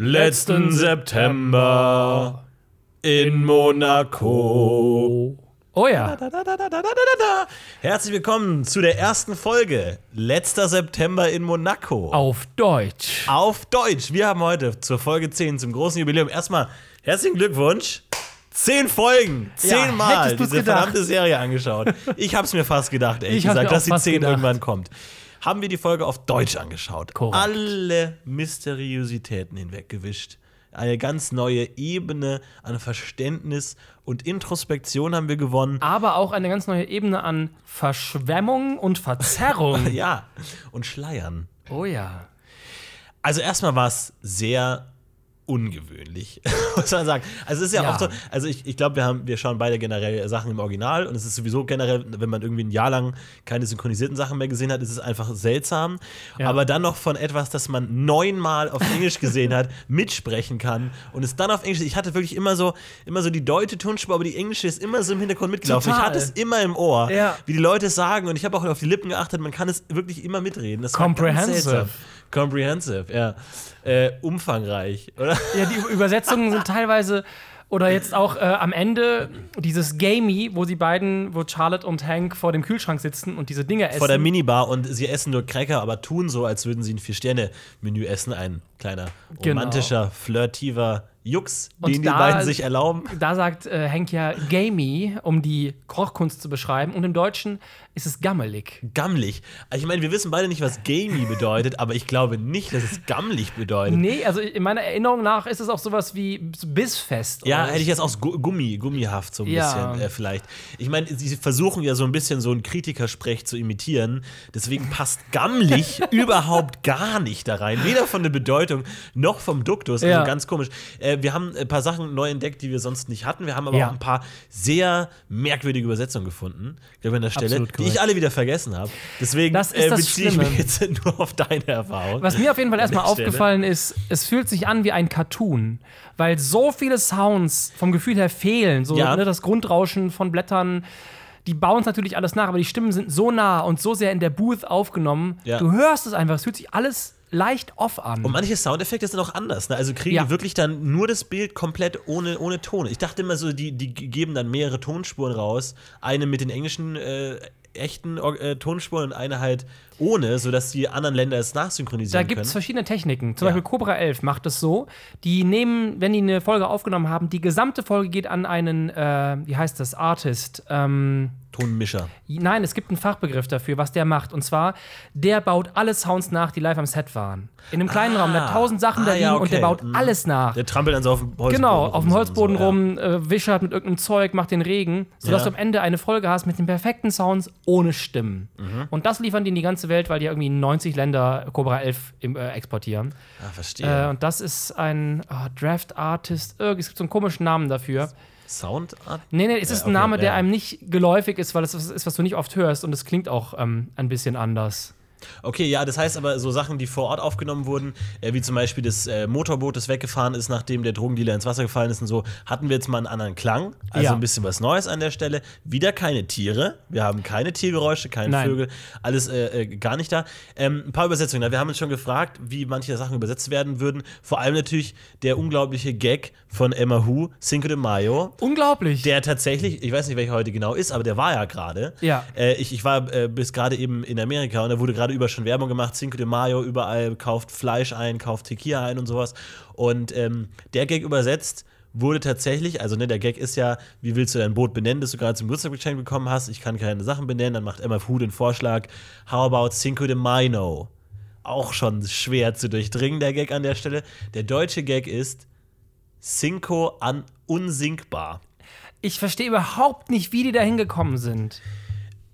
letzten September in Monaco. Oh ja. Herzlich willkommen zu der ersten Folge. Letzter September in Monaco. Auf Deutsch. Auf Deutsch. Wir haben heute zur Folge 10 zum großen Jubiläum erstmal herzlichen Glückwunsch. Zehn Folgen, zehnmal du's diese gedacht? verdammte Serie angeschaut. Ich hab's mir fast gedacht, ehrlich gesagt, dass die zehn gedacht. irgendwann kommt. Haben wir die Folge auf Deutsch angeschaut. Korrekt. Alle Mysteriositäten hinweggewischt. Eine ganz neue Ebene an Verständnis und Introspektion haben wir gewonnen. Aber auch eine ganz neue Ebene an Verschwemmung und Verzerrung. Ja, und Schleiern. Oh ja. Also erstmal war es sehr ungewöhnlich, muss man sagen. Also es ist ja, Ja. auch so, also ich, ich glaube, wir haben, wir schauen beide generell Sachen im Original und es ist sowieso generell, wenn man irgendwie ein Jahr lang keine synchronisierten Sachen mehr gesehen hat, ist es einfach seltsam. Ja. Aber dann noch von etwas, das man neunmal auf Englisch gesehen hat, mitsprechen kann und es dann auf Englisch. Ich hatte wirklich immer so, immer so die deutsche Tonspur, aber die englische ist immer so im Hintergrund mitgelaufen. Total. Ich hatte es immer im Ohr, Ja. wie die Leute es sagen und ich habe auch auf die Lippen geachtet. Man kann es wirklich immer mitreden. Das Comprehensive. Comprehensive, ja. Äh, umfangreich, oder? Ja, die Übersetzungen sind teilweise. Oder jetzt auch äh, am Ende dieses Gamey, wo sie beiden, wo Charlotte und Hank vor dem Kühlschrank sitzen und diese Dinge essen. Vor der Minibar und sie essen nur Cracker, aber tun so, als würden sie ein Vier-Sterne-Menü essen. Ein kleiner, Genau. romantischer, flirtiver Jux, Und den die da- beiden sich erlauben. Da sagt äh, Hank ja Gamey, um die Kochkunst zu beschreiben. Und im Deutschen ist es gammelig. Gammelig. Ich meine, wir wissen beide nicht, was gamey bedeutet, aber ich glaube nicht, dass es gammelig bedeutet. Nee, also in meiner Erinnerung nach ist es auch sowas wie bissfest. Ja, hätte ich jetzt Gu- Gummi, gummihaft so ein Ja. bisschen äh, vielleicht. Ich meine, sie versuchen ja so ein bisschen so einen Kritikersprech zu imitieren. Deswegen passt gammelig überhaupt gar nicht da rein. Weder von der Bedeutung noch vom Duktus. Also Ja. ganz komisch. Äh, wir haben ein paar Sachen neu entdeckt, die wir sonst nicht hatten. Wir haben aber Ja. auch ein paar sehr merkwürdige Übersetzungen gefunden, glaube ich, an der Stelle, Absolut die ich alle wieder vergessen habe. Deswegen Das ist äh, das beziehe ich Schlimme. mich jetzt nur auf deine Erfahrung. Was mir auf jeden Fall erstmal aufgefallen ist, es fühlt sich an wie ein Cartoon, weil so viele Sounds vom Gefühl her fehlen. So Ja. ne, das Grundrauschen von Blättern. Die bauen es natürlich alles nach, aber die Stimmen sind so nah und so sehr in der Booth aufgenommen. Ja. Du hörst es einfach, es fühlt sich alles leicht off an. Und manche Soundeffekte sind auch anders. Ne? Also kriegen Ja. die wirklich dann nur das Bild komplett ohne, ohne Ton. Ich dachte immer so, die, die geben dann mehrere Tonspuren raus. Eine mit den englischen äh, echten äh, Tonspuren und eine halt ohne, sodass die anderen Länder es Da nachsynchronisieren gibt es können. verschiedene Techniken. Zum Ja. Beispiel Cobra 11 macht es so. Die nehmen, wenn die eine Folge aufgenommen haben, die gesamte Folge geht an einen, äh, wie heißt das, Artist. Ähm, Tonmischer. Nein, es gibt einen Fachbegriff dafür, was der macht. Und zwar, der baut alle Sounds nach, die live am Set waren. In einem kleinen Ah. Raum, da hat tausend Sachen Ah, da liegen ja, und der okay. baut Mhm. alles nach. Der trampelt dann so auf dem Holzboden Genau, auf dem Holzboden so, rum, äh, wischert mit irgendeinem Zeug, macht den Regen, sodass Ja. du am Ende eine Folge hast mit den perfekten Sounds ohne Stimmen. Mhm. Und das liefern die in die ganze Welt, weil die irgendwie in 90 Länder Cobra 11 im, äh, exportieren. Ah, verstehe. Äh, und das ist ein ah, Draft Artist, es gibt so einen komischen Namen dafür. Soundart? Nee, nee, es ist okay, ein Name, der einem nicht geläufig ist, weil es was ist, was du nicht oft hörst und es klingt auch ähm, ein bisschen anders. Okay, ja, das heißt aber so Sachen, die vor Ort aufgenommen wurden, äh, wie zum Beispiel das äh, Motorboot, das weggefahren ist, nachdem der Drogendealer ins Wasser gefallen ist und so, hatten wir jetzt mal einen anderen Klang. Also Ja. ein bisschen was Neues an der Stelle. Wieder keine Tiere. Wir haben keine Tiergeräusche, keine Nein. Vögel, alles äh, äh, gar nicht da. Ähm, ein paar Übersetzungen. Wir haben uns schon gefragt, wie manche Sachen übersetzt werden würden. Vor allem natürlich der unglaubliche Gag von Emma Hu, Cinco de Mayo. Unglaublich. Der tatsächlich, ich weiß nicht, welcher heute genau ist, aber der war ja gerade. Ja. Äh, ich, ich war äh, bis gerade eben in Amerika und da wurde gerade über schon Werbung gemacht, Cinco de Mayo, überall kauft Fleisch ein, kauft Tequila ein und sowas. Und ähm, der Gag übersetzt wurde tatsächlich, also ne, der Gag ist ja, wie willst du dein Boot benennen, das du gerade zum Geburtstag geschenkt bekommen hast? Ich kann keine Sachen benennen, dann macht Emma Fu den Vorschlag, how about Cinco de Mayo? Auch schon schwer zu durchdringen, der Gag an der Stelle. Der deutsche Gag ist Cinco an unsinkbar. Ich verstehe überhaupt nicht, wie die da hingekommen sind.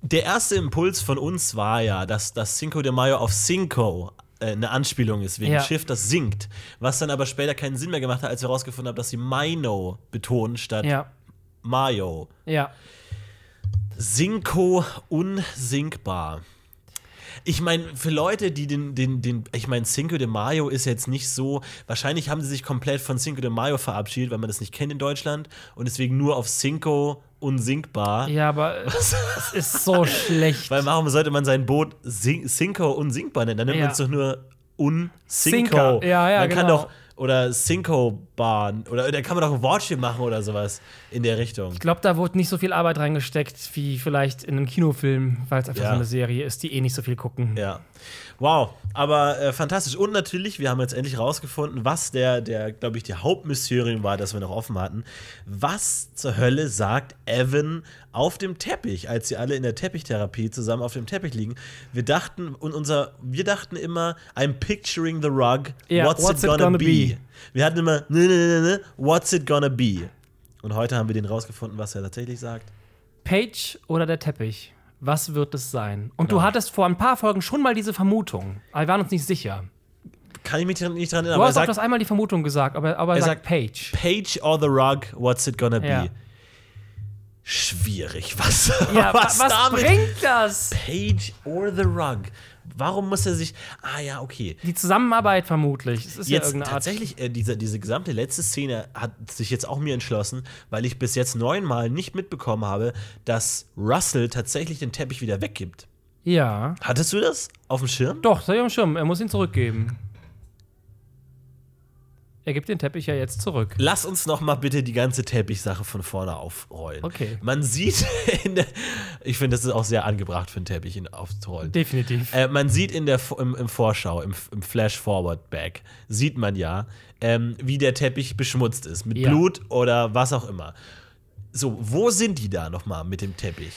Der erste Impuls von uns war ja, dass das Cinco de Mayo auf Cinco äh, eine Anspielung ist, wegen Ja. Schiff, das sinkt. Was dann aber später keinen Sinn mehr gemacht hat, als wir herausgefunden haben, dass sie Mino betonen statt Ja, Mayo. ja. Cinco unsinkbar. Ich meine, für Leute, die den, den, den, ich meine, Cinco de Mayo ist jetzt nicht so, wahrscheinlich haben sie sich komplett von Cinco de Mayo verabschiedet, weil man das nicht kennt in Deutschland und deswegen nur auf Cinco unsinkbar. Ja, aber es ist so schlecht. Weil warum sollte man sein Boot Cinco unsinkbar nennen? Dann nennt Ja. man es doch nur Unsinko. Ja, ja, man kann genau. doch oder Cinco-Bahn. Oder da kann man doch ein Wortspiel machen oder sowas in der Richtung. Ich glaube, da wurde nicht so viel Arbeit reingesteckt wie vielleicht in einem Kinofilm, weil es einfach Ja. so eine Serie ist, die eh nicht so viel gucken. Ja. Wow, aber äh, fantastisch. Und natürlich, wir haben jetzt endlich rausgefunden, was der, der glaube ich, die Hauptmysterium war, das wir noch offen hatten. Was zur Hölle sagt Evan auf dem Teppich, als sie alle in der Teppichtherapie zusammen auf dem Teppich liegen? Wir dachten, und unser, wir dachten immer, I'm picturing the rug. Ja, what's, it gonna, be? Wir hatten immer, ne, ne, ne, ne, what's it gonna be? Und heute haben wir den rausgefunden, was er tatsächlich sagt. Paige oder der Teppich? Was wird es sein? Und Genau. du hattest vor ein paar Folgen schon mal diese Vermutung, aber wir waren uns nicht sicher. Kann ich mich nicht dran erinnern, Du aber hast auch das einmal die Vermutung gesagt, aber, aber er, sagt, sagt- Paige. Page or the rug, what's it gonna be? Ja. Schwierig, was, Ja, was, was, bringt das? Page or the rug. Warum muss er sich. Ah ja, okay. Die Zusammenarbeit vermutlich. Es ist ja Jetzt irgendeine Art. tatsächlich, äh, diese, diese gesamte letzte Szene hat sich jetzt auch mir entschlossen, weil ich bis jetzt neunmal nicht mitbekommen habe, dass Russell tatsächlich den Teppich wieder weggibt. Ja. Hattest du das auf dem Schirm? Doch, sei am Schirm. Er muss ihn zurückgeben. Er gibt den Teppich ja jetzt zurück. Lass uns noch mal bitte die ganze Teppichsache von vorne aufrollen. Okay. Man sieht in der, ich finde, das ist auch sehr angebracht für einen Teppich ihn aufzurollen. Definitiv. Äh, man sieht in der, im, im Vorschau, im, im Flash-Forward-Back, sieht man ja, ähm, wie der Teppich beschmutzt ist. Mit Ja. Blut oder was auch immer. So, wo sind die da nochmal mit dem Teppich?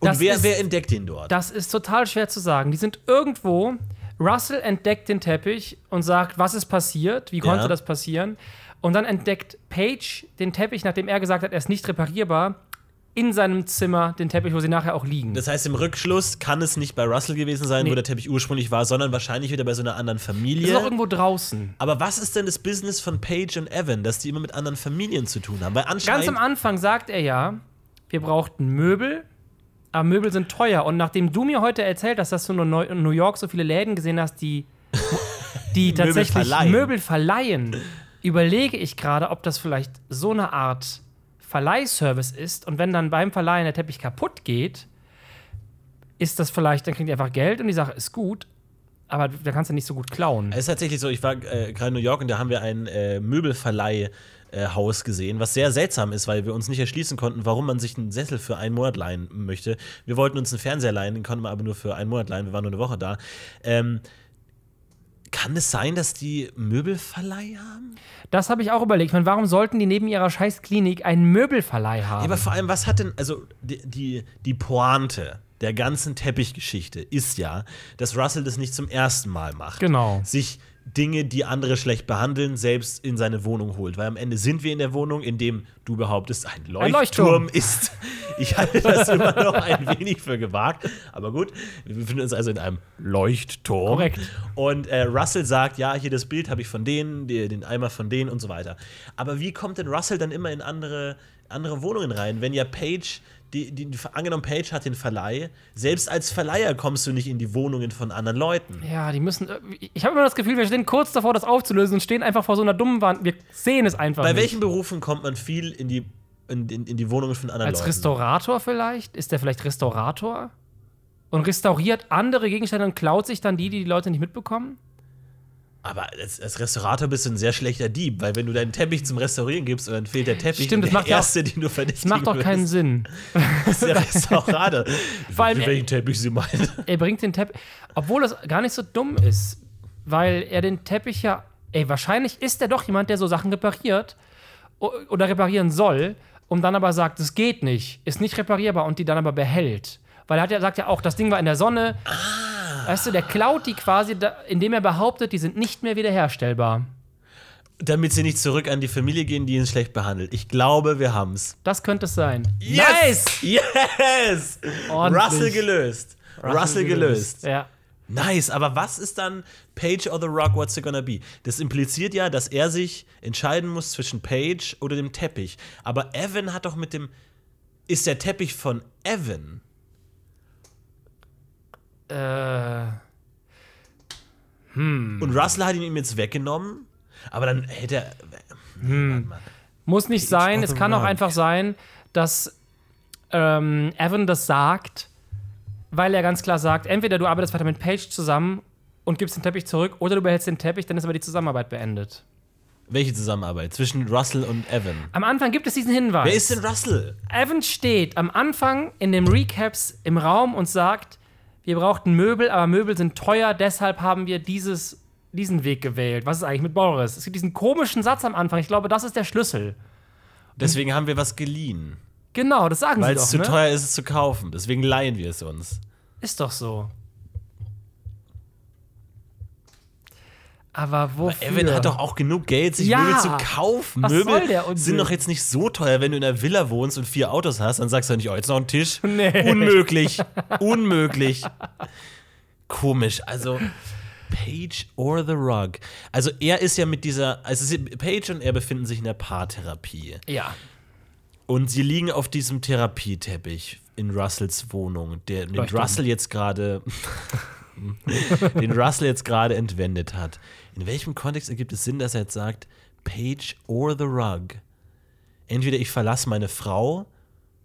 Und wer, ist- wer entdeckt den dort? Das ist total schwer zu sagen. Die sind irgendwo. Russell entdeckt den Teppich und sagt, was ist passiert? Wie konnte Ja. das passieren? Und dann entdeckt Paige den Teppich, nachdem er gesagt hat, er ist nicht reparierbar, in seinem Zimmer den Teppich, wo sie nachher auch liegen. Das heißt, im Rückschluss kann es nicht bei Russell gewesen sein, Nee. wo der Teppich ursprünglich war, sondern wahrscheinlich wieder bei so einer anderen ist auch Familie. irgendwo draußen. Aber was ist denn das Business von Paige und Evan, dass die immer mit anderen Familien zu tun haben? Weil Ganz anscheinend. am Anfang sagt er ja, wir brauchten Möbel, aber Möbel sind teuer. Und nachdem du mir heute erzählt hast, dass du in New York so viele Läden gesehen hast, die, die Möbel tatsächlich verleihen. Möbel verleihen, überlege ich gerade, ob das vielleicht so eine Art Verleihservice ist. Und wenn dann beim Verleihen der Teppich kaputt geht, ist das vielleicht, dann kriegen die einfach Geld und die Sache ist gut. Aber da kannst du nicht so gut klauen. Es ist tatsächlich so, ich war äh, gerade in New York und da haben wir ein äh, Möbelverleih. Äh, Haus gesehen, was sehr seltsam ist, weil wir uns nicht erschließen konnten, warum man sich einen Sessel für einen Monat leihen möchte. Wir wollten uns einen Fernseher leihen, den konnten wir aber nur für einen Monat leihen. Wir waren nur eine Woche da. Ähm, kann es sein, dass die Möbelverleih haben? Das habe ich auch überlegt. Meine, warum sollten die neben ihrer Scheißklinik einen Möbelverleih haben? Ja, aber vor allem, was hat denn, also die, die, die Pointe der ganzen Teppichgeschichte ist ja, dass Russell das nicht zum ersten Mal macht. Genau. Sich Dinge, die andere schlecht behandeln, selbst in seine Wohnung holt. Weil am Ende sind wir in der Wohnung, in dem du behauptest, ein Leuchtturm, Leuchtturm. ist. Ich halte das immer noch ein wenig für gewagt. Aber gut, wir befinden uns also in einem Leuchtturm. Korrekt. Und äh, Russell sagt, ja, hier das Bild habe ich von denen, die, den Eimer von denen und so weiter. Aber wie kommt denn Russell dann immer in andere, andere Wohnungen rein, wenn ja Page, die, die, angenommen Page hat den Verleih, selbst als Verleiher kommst du nicht in die Wohnungen von anderen Leuten. Ja, die müssen. Ich habe immer das Gefühl, wir stehen kurz davor, das aufzulösen und stehen einfach vor so einer dummen Wand. Wir sehen es einfach Bei nicht. welchen Berufen kommt man viel in die, in, in, in die Wohnungen von anderen Als Leuten? Restaurator vielleicht? Ist der vielleicht Restaurator? Und restauriert andere Gegenstände und klaut sich dann die, die die Leute nicht mitbekommen? Aber als, als Restaurator bist du ein sehr schlechter Dieb, weil wenn du deinen Teppich zum Restaurieren gibst und dann fehlt der Teppich, Stimmt, das macht der ja auch- erste, den du Das verdächtigen macht doch keinen Sinn. ist der Restaurator. Vor allem- welchen Teppich sie meinen. Er bringt den Teppich. Obwohl das gar nicht so dumm ist, weil er den Teppich ja. Ey, wahrscheinlich ist er doch jemand, der so Sachen repariert oder reparieren soll und dann aber sagt, es geht nicht, ist nicht reparierbar und die dann aber behält. Weil er hat ja, sagt ja auch, das Ding war in der Sonne. Weißt du, der klaut die quasi, indem er behauptet, die sind nicht mehr wiederherstellbar. Damit sie nicht zurück an die Familie gehen, die ihn schlecht behandelt. Ich glaube, wir haben's. Das könnte es sein. Yes! Yes! Ordentlich. Russell gelöst. Russell, gelöst. Ja. Nice, aber was ist dann Page or the Rock, what's it gonna be? Das impliziert ja, dass er sich entscheiden muss zwischen Page oder dem Teppich. Aber Evan hat doch mit dem. Ist der Teppich von Evan? Äh, Und Russell hat ihn ihm jetzt weggenommen? Aber dann hätte er. Hm. Muss nicht sein. Es kann auch einfach sein, dass ähm, Evan das sagt, weil er ganz klar sagt, entweder du arbeitest weiter mit Paige zusammen und gibst den Teppich zurück oder du behältst den Teppich, dann ist aber die Zusammenarbeit beendet. Welche Zusammenarbeit? Zwischen Russell und Evan. Am Anfang gibt es diesen Hinweis. Wer ist denn Russell? Evan steht am Anfang in dem Recaps im Raum und sagt, wir brauchten Möbel, aber Möbel sind teuer, deshalb haben wir dieses, diesen Weg gewählt. Was ist eigentlich mit Boris? Es gibt diesen komischen Satz am Anfang. Ich glaube, das ist der Schlüssel. Deswegen haben wir was geliehen. Genau, das sagen Weil sie es doch, zu ne? teuer ist, es zu kaufen. Deswegen leihen wir es uns. Ist doch so. Aber wofür? Evan hat doch auch genug Geld, sich Ja. Möbel zu kaufen. Was Möbel soll der Unsinn? sind doch jetzt nicht so teuer, wenn du in einer Villa wohnst und vier Autos hast, dann sagst du nicht, oh, jetzt noch ein Tisch. Nee. Unmöglich. Unmöglich. Komisch. Also, Page or the Rug. Also, er ist ja mit dieser. Also, Page und er befinden sich in der Paartherapie. Ja. Und sie liegen auf diesem Therapieteppich in Russells Wohnung, der, den. Russell jetzt gerade den Russell jetzt gerade entwendet hat. In welchem Kontext ergibt es Sinn, dass er jetzt sagt, Page or the rug? Entweder ich verlasse meine Frau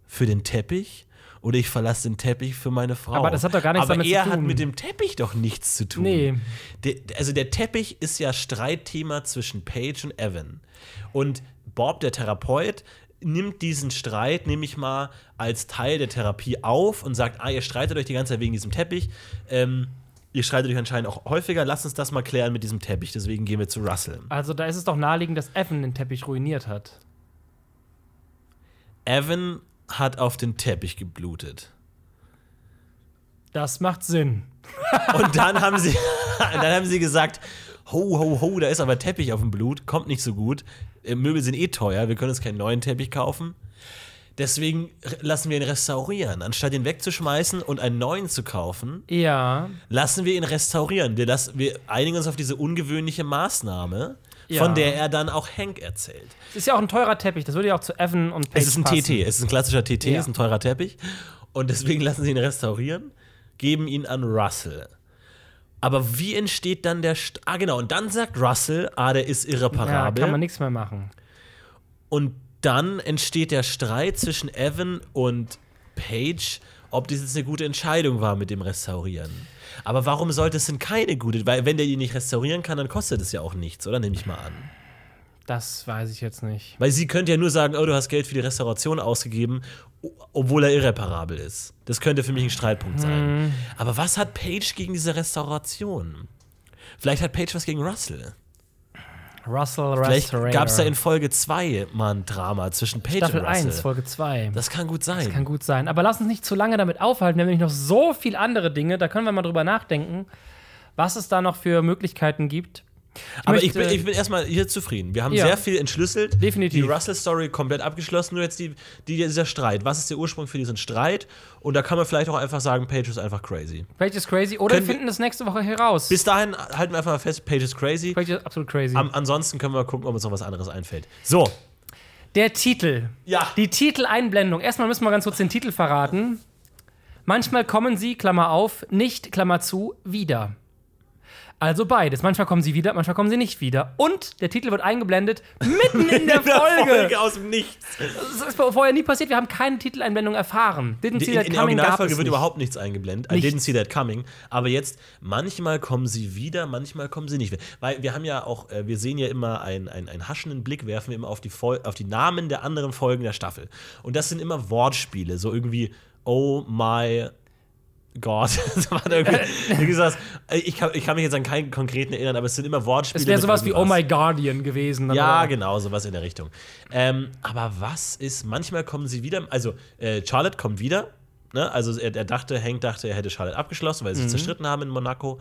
für den Teppich oder ich verlasse den Teppich für meine Frau. Aber das hat doch gar nichts Aber damit zu er tun. hat mit dem Teppich doch nichts zu tun. Nee. Der, also der Teppich ist ja Streitthema zwischen Paige und Evan. Und Bob, der Therapeut, nimmt diesen Streit, nehme ich mal, als Teil der Therapie auf und sagt, ah, ihr streitet euch die ganze Zeit wegen diesem Teppich. Ähm, ihr streitet euch anscheinend auch häufiger. Lasst uns das mal klären mit diesem Teppich. Deswegen gehen wir zu Russell. Also da ist es doch naheliegend, dass Evan den Teppich ruiniert hat. Evan hat auf den Teppich geblutet. Das macht Sinn. Und dann haben sie, dann haben sie gesagt, ho, ho, ho, da ist aber Teppich auf dem Blut, kommt nicht so gut. Äh, Möbel sind eh teuer, wir können uns keinen neuen Teppich kaufen. Deswegen lassen wir ihn restaurieren. Anstatt ihn wegzuschmeißen und einen neuen zu kaufen, Ja. lassen wir ihn restaurieren. Wir, lassen, wir einigen uns auf diese ungewöhnliche Maßnahme, Ja. von der er dann auch Hank erzählt. Es ist ja auch ein teurer Teppich. Das würde ja auch zu Evan und Paige Es ist ein passen. TT, es ist ein klassischer TT, Ja. es ist ein teurer Teppich. Und deswegen lassen sie ihn restaurieren, geben ihn an Russell. Aber wie entsteht dann der. St ah, genau, und dann sagt Russell, ah, der ist Ja, irreparabel. kann man nichts mehr machen. und dann entsteht der Streit zwischen Evan und Paige, ob das jetzt eine gute Entscheidung war mit dem Restaurieren. Aber warum sollte es denn keine gute? Weil, wenn der ihn nicht restaurieren kann, dann kostet es ja auch nichts, oder? Nehme ich mal an. Das weiß ich jetzt nicht. Weil sie könnte ja nur sagen, oh, du hast Geld für die Restauration ausgegeben, obwohl er irreparabel ist. Das könnte für mich ein Streitpunkt sein. Aber was hat Paige gegen diese Restauration? Vielleicht hat Paige was gegen Russell. Russell Vielleicht gab es da in Folge 2 mal ein Drama zwischen Paige Staffel und Russell. 1, Folge 2. das kann gut sein. Kann gut sein. Aber lass uns nicht zu lange damit aufhalten. Wir haben nämlich noch so viele andere Dinge. Da können wir mal drüber nachdenken, was es da noch für Möglichkeiten gibt. Aber ich möchte- bin, ich bin erstmal hier zufrieden. Wir haben Ja. sehr viel entschlüsselt. Definitiv. Die Russell-Story komplett abgeschlossen. Nur jetzt die, die, dieser Streit. Was ist der Ursprung für diesen Streit? Und da kann man vielleicht auch einfach sagen, Paige ist einfach crazy. Page is crazy. Oder wir Können wir- finden das nächste Woche heraus. Bis dahin halten wir einfach mal fest, Paige ist crazy. Page is absolut crazy. Am, ansonsten können wir mal gucken, ob uns noch was anderes einfällt. So, Der Titel. Ja. Die Titeleinblendung. Erstmal müssen wir ganz kurz den Titel verraten. Manchmal kommen sie, Klammer auf, nicht, Klammer zu, wieder. Also beides. Manchmal kommen sie wieder, manchmal kommen sie nicht wieder. Und der Titel wird eingeblendet mitten in der Folge. aus dem Nichts. Das ist vorher nie passiert. Wir haben keine Titeleinblendung erfahren. Didn't see In, that in der Originalfolge wird nicht. überhaupt nichts eingeblendet. I Nichts. didn't see that coming. Aber jetzt, manchmal kommen sie wieder, manchmal kommen sie nicht wieder. Weil wir haben ja auch, äh, wir sehen ja immer einen, einen, einen haschenden Blick, werfen wir immer auf die, auf die Namen der anderen Folgen der Staffel. Und das sind immer Wortspiele, so irgendwie, oh my Gott. das war irgendwie, irgendwie sowas, äh, ich, kann, ich kann mich jetzt an keinen konkreten erinnern, aber es sind immer Wortspiele. Es wäre sowas wie Oh. My Guardian gewesen. Ja, oder? genau, sowas in der Richtung. Ähm, aber was ist, manchmal kommen sie wieder, also äh, Charlotte kommt wieder, ne? also er, er dachte, Hank dachte, er hätte Charlotte abgeschlossen, weil sie sich zerstritten haben in Monaco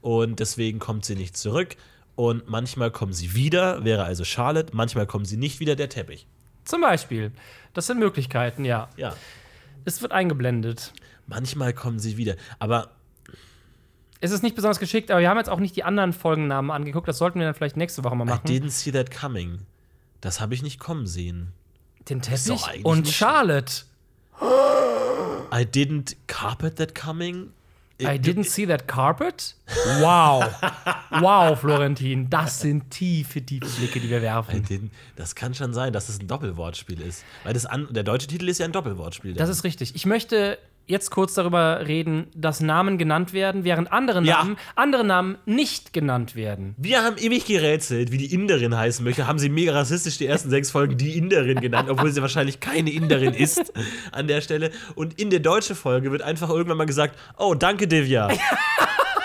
und deswegen kommt sie nicht zurück. Und manchmal kommen sie wieder, wäre also Charlotte, manchmal kommen sie nicht wieder, der Teppich. Zum Beispiel. Das sind Möglichkeiten, ja. Ja. Es wird eingeblendet. Manchmal kommen sie wieder. Aber Es ist nicht besonders geschickt, aber wir haben jetzt auch nicht die anderen Folgennamen angeguckt. Das sollten wir dann vielleicht nächste Woche mal I machen. didn't see that coming. Das habe ich nicht kommen sehen. Den Teppich und nicht Charlotte. I didn't carpet that coming. I didn't see that carpet. Wow. wow, Florentin. Das sind tiefe, tiefe Blicke, die wir I werfen. das kann schon sein, dass es ein Doppelwortspiel ist. Weil das an, der deutsche Titel ist ja ein Doppelwortspiel. Das ist richtig. Ich möchte jetzt kurz darüber reden, dass Namen genannt werden, während andere Ja. Namen, andere Namen nicht genannt werden. Wir haben ewig gerätselt, wie die Inderin heißen möchte. Haben sie mega rassistisch die ersten sechs Folgen die Inderin genannt, obwohl sie wahrscheinlich keine Inderin ist an der Stelle. Und in der deutschen Folge wird einfach irgendwann mal gesagt: Oh, danke, Divya.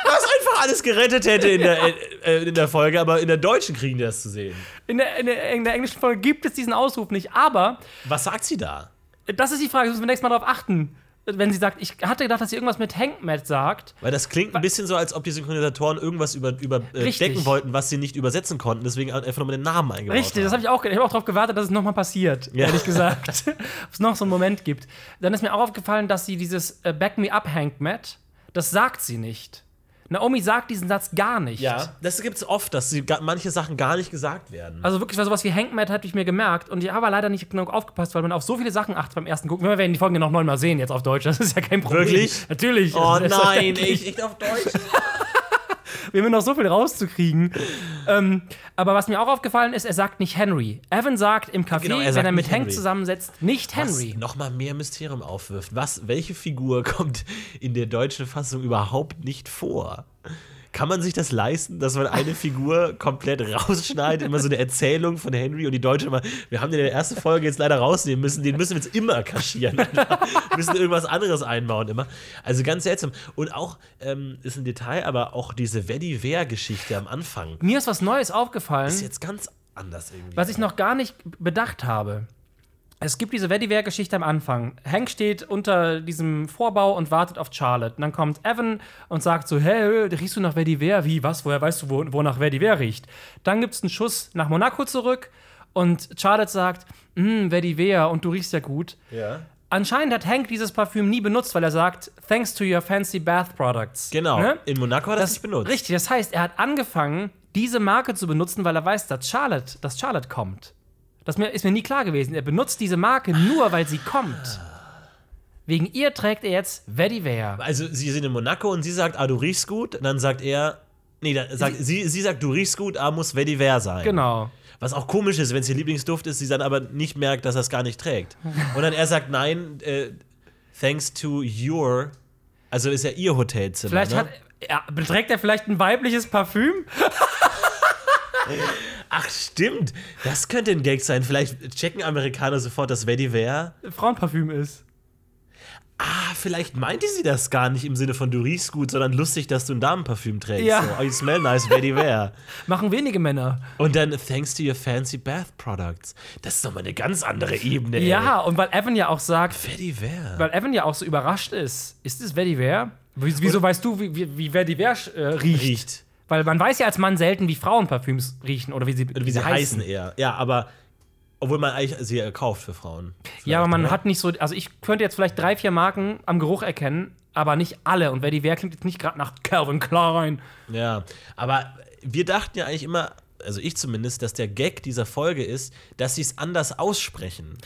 Was einfach alles gerettet hätte in der, äh, in der Folge, aber in der deutschen kriegen die das zu sehen. In der, in, der, in der englischen Folge gibt es diesen Ausruf nicht, aber Was sagt sie da? das ist die Frage, das müssen wir nächstes Mal darauf achten. Wenn sie sagt, ich hatte gedacht, dass sie irgendwas mit Hank Matt sagt. Weil das klingt ein bisschen so, als ob die Synchronisatoren irgendwas über, über äh, wollten, was sie nicht übersetzen konnten, deswegen einfach nochmal den Namen eingebaut Richtig, das haben. habe ich auch gedacht. Ich habe auch darauf gewartet, dass es nochmal passiert, Ja. ehrlich gesagt. Ob es noch so einen Moment gibt. Dann ist mir auch aufgefallen, dass sie dieses äh, Back Me Up, Hank Matt, das sagt sie nicht. Naomi sagt diesen Satz gar nicht. Ja, das gibt es oft, dass sie manche Sachen gar nicht gesagt werden. Also wirklich, weil sowas wie Hank Matt hatte ich mir gemerkt und ich habe leider nicht genug aufgepasst, weil man auf so viele Sachen achtet beim ersten Gucken. Wir werden die Folgen ja noch neunmal sehen jetzt auf Deutsch, das ist ja kein Problem. Wirklich? Natürlich. oh nein, ich, echt auf Deutsch. Wir haben noch so viel rauszukriegen. ähm, aber was mir auch aufgefallen ist, er sagt nicht Henry. Evan sagt im Café, Genau, er wenn sagt er mit Hank zusammensetzt, nicht Henry. Was noch mal mehr Mysterium aufwirft. Was, welche Figur kommt in der deutschen Fassung überhaupt nicht vor? Kann man sich das leisten, dass man eine Figur komplett rausschneidet, immer so eine Erzählung von Henry und die Deutsche immer, wir haben den in der ersten Folge jetzt leider rausnehmen müssen, den müssen wir jetzt immer kaschieren. wir müssen irgendwas anderes einbauen immer. Also ganz seltsam. Und auch, ähm, ist ein Detail, aber auch diese Weddy-Wehr-Geschichte am Anfang Mir ist was Neues aufgefallen. ist jetzt ganz anders irgendwie. Was ich noch gar nicht bedacht habe. Es gibt diese Vetiver-Geschichte am Anfang. Hank steht unter diesem Vorbau und wartet auf Charlotte. Und dann kommt Evan und sagt so: Hey, riechst du nach Vetiver? Wie? Was? Woher weißt du, wo, wo nach Vetiver riecht? Dann gibt es einen Schuss nach Monaco zurück und Charlotte sagt: Hm, Vetiver und du riechst ja gut. Ja. Anscheinend hat Hank dieses Parfüm nie benutzt, weil er sagt: Thanks to your fancy bath products. Genau. Ne? In Monaco hat er das Das, nicht benutzt. Richtig, das heißt, er hat angefangen, diese Marke zu benutzen, weil er weiß, dass Charlotte, dass Charlotte kommt. Das mir, ist mir nie klar gewesen. Er benutzt diese Marke nur, weil sie kommt. Wegen ihr trägt er jetzt Vetiver. Also sie sind in Monaco und sie sagt, ah, du riechst gut. Und dann sagt er, nee, dann sagt, sie, sie sagt, du riechst gut, ah, muss Vetiver sein. Genau. Was auch komisch ist, wenn es ihr Lieblingsduft ist, sie dann aber nicht merkt, dass er es gar nicht trägt. Und dann er sagt, nein, äh, thanks to your, also ist ja ihr Hotelzimmer. Vielleicht ne? hat. Ja, trägt er vielleicht ein weibliches Parfüm? Ach, stimmt. Das könnte ein Gag sein. Vielleicht checken Amerikaner sofort, dass Vetiver. Frauenparfüm ist. Ah, vielleicht meinte sie das gar nicht im Sinne von du riechst gut, sondern lustig, dass du ein Damenparfüm trägst. Ja. So, oh, you smell nice, Vetiver. Machen wenige Männer. Und dann thanks to your fancy bath products. Das ist nochmal eine ganz andere Ebene. ey. Ja, und weil Evan ja auch sagt, Vetiver. weil Evan ja auch so überrascht ist, ist es Vetiver? Wie- Wieso weißt du, wie, wie, wie Vetiver äh, riecht? Riecht. Weil man weiß ja als Mann selten, wie Frauenparfüms riechen oder wie sie, Wie sie heißen eher. Ja, aber obwohl man eigentlich sie ja kauft für Frauen. Ja, aber man Vielleicht, hat nicht so. Also ich könnte jetzt vielleicht drei, vier Marken am Geruch erkennen, aber nicht alle. Und Vetiver klingt jetzt nicht gerade nach Calvin Klein. oder? Ja, aber wir dachten ja eigentlich immer, also ich zumindest, dass der Gag dieser Folge ist, dass sie es anders aussprechen.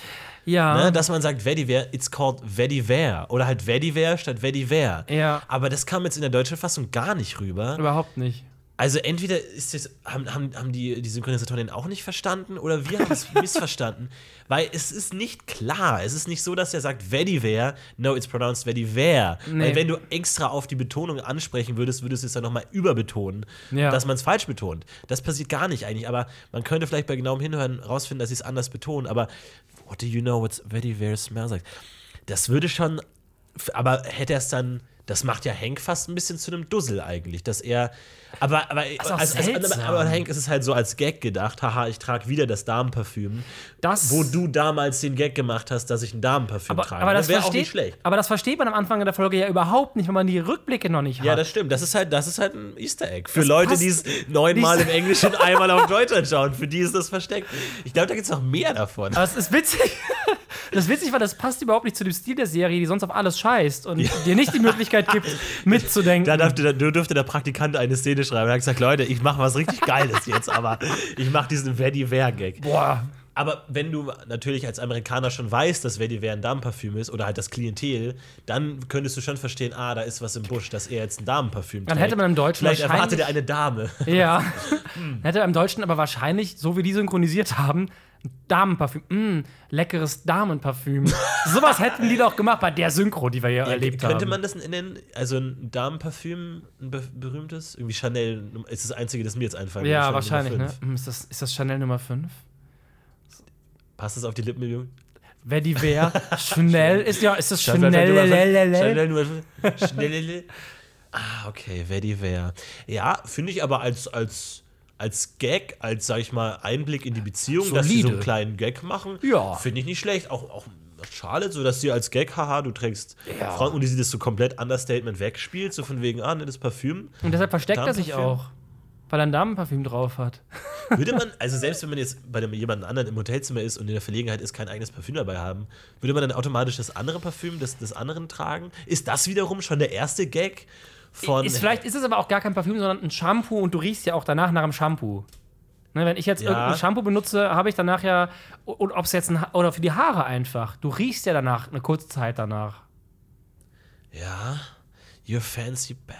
Ja. Ne? Dass man sagt, Vetiver, it's called Vetiver. Oder halt Vetiver statt Vetiver. Ja. Aber das kam jetzt in der deutschen Fassung gar nicht rüber. Überhaupt nicht. Also entweder ist das, haben, haben, haben die, die Synchronisatoren den auch nicht verstanden oder wir haben es missverstanden. Weil es ist nicht klar. Es ist nicht so, dass er sagt Vetiver, no, it's pronounced Vetiver. Nee. Weil wenn du extra auf die Betonung ansprechen würdest, würdest du es dann nochmal überbetonen, Ja. dass man es falsch betont. Das passiert gar nicht eigentlich. Aber man könnte vielleicht bei genauem Hinhören rausfinden, dass sie es anders betonen. Aber what do you know what Vetiver smells like? Das würde schon aber hätte er es dann, das macht ja Hank fast ein bisschen zu einem Dussel eigentlich, dass er, aber, aber, also, also, seltsam. aber Hank ist es halt so als Gag gedacht, haha, ich trage wieder das Damenparfüm, Das- wo du damals den Gag gemacht hast, dass ich ein Damenparfüm trage. aber, das wäre auch versteht, nicht schlecht. aber das versteht man am Anfang der Folge ja überhaupt nicht, wenn man die Rückblicke noch nicht hat. Ja, das stimmt. Das ist halt, das ist halt ein Easter Egg. Für Das Leute, die es neunmal im Englischen und einmal auf Deutsch anschauen, für die ist das versteckt. Ich glaube, da gibt es noch mehr davon. Aber es ist witzig. Das ist witzig, weil das passt überhaupt nicht zu dem Stil der Serie, die sonst auf alles scheißt und dir nicht die Möglichkeit gibt, mitzudenken. Da durfte, da durfte der Praktikant eine Szene schreiben. Er hat gesagt, Leute, ich mache was richtig Geiles jetzt, aber ich mache diesen Vetiver-Gag. Boah. Aber wenn du natürlich als Amerikaner schon weißt, dass Vetiver ein Damenparfüm ist oder halt das Klientel, dann könntest du schon verstehen, ah, da ist was im Busch, dass er jetzt ein Damenparfüm Dann trägt. hätte man im Deutschen Vielleicht erwartet er eine Dame. Ja. Hätte im Deutschen aber wahrscheinlich, so wie die synchronisiert haben, Damenparfüm. Mm, leckeres Damenparfüm. Sowas hätten die doch gemacht bei der Synchro, die wir hier erlebt Könnte haben. man das nennen? Also ein Damenparfüm, ein be berühmtes? Irgendwie Chanel ist das einzige, das mir jetzt einfällt. ja, Chanel wahrscheinlich, ne? Ist das, ist das Chanel Nummer 5? Passt das auf die Lippen, Junge? Wer die wer? Chanel ist ja, ist das Chanel Chanel? Nummer fünf. lelelele? Chanel. Ah, okay, wer die wer. Ja, finde ich aber als, als, als Gag, als, sag ich mal, Einblick in die Beziehung, dass sie so einen Solide. kleinen Gag machen, Ja. finde ich nicht schlecht. Auch, auch Charlotte, so dass sie als Gag, haha, du trägst Ja. Frauen und die sie das so komplett Understatement wegspielt, so von wegen, ah, ne, das Parfüm. Und deshalb versteckt er sich auch. Weil er ein Damenparfüm drauf hat. Würde man, also selbst wenn man jetzt bei dem jemand anderen im Hotelzimmer ist und in der Verlegenheit ist, kein eigenes Parfüm dabei haben, würde man dann automatisch das andere Parfüm des, des anderen tragen? Ist das wiederum schon der erste Gag von. Ist, vielleicht ist es aber auch gar kein Parfüm, sondern ein Shampoo und du riechst ja auch danach nach dem Shampoo. Ne, wenn ich jetzt Ja. irgendein Shampoo benutze, habe ich danach ja, und ob es jetzt ein, oder für die Haare einfach, du riechst ja danach eine kurze Zeit danach. ja, your fancy bad.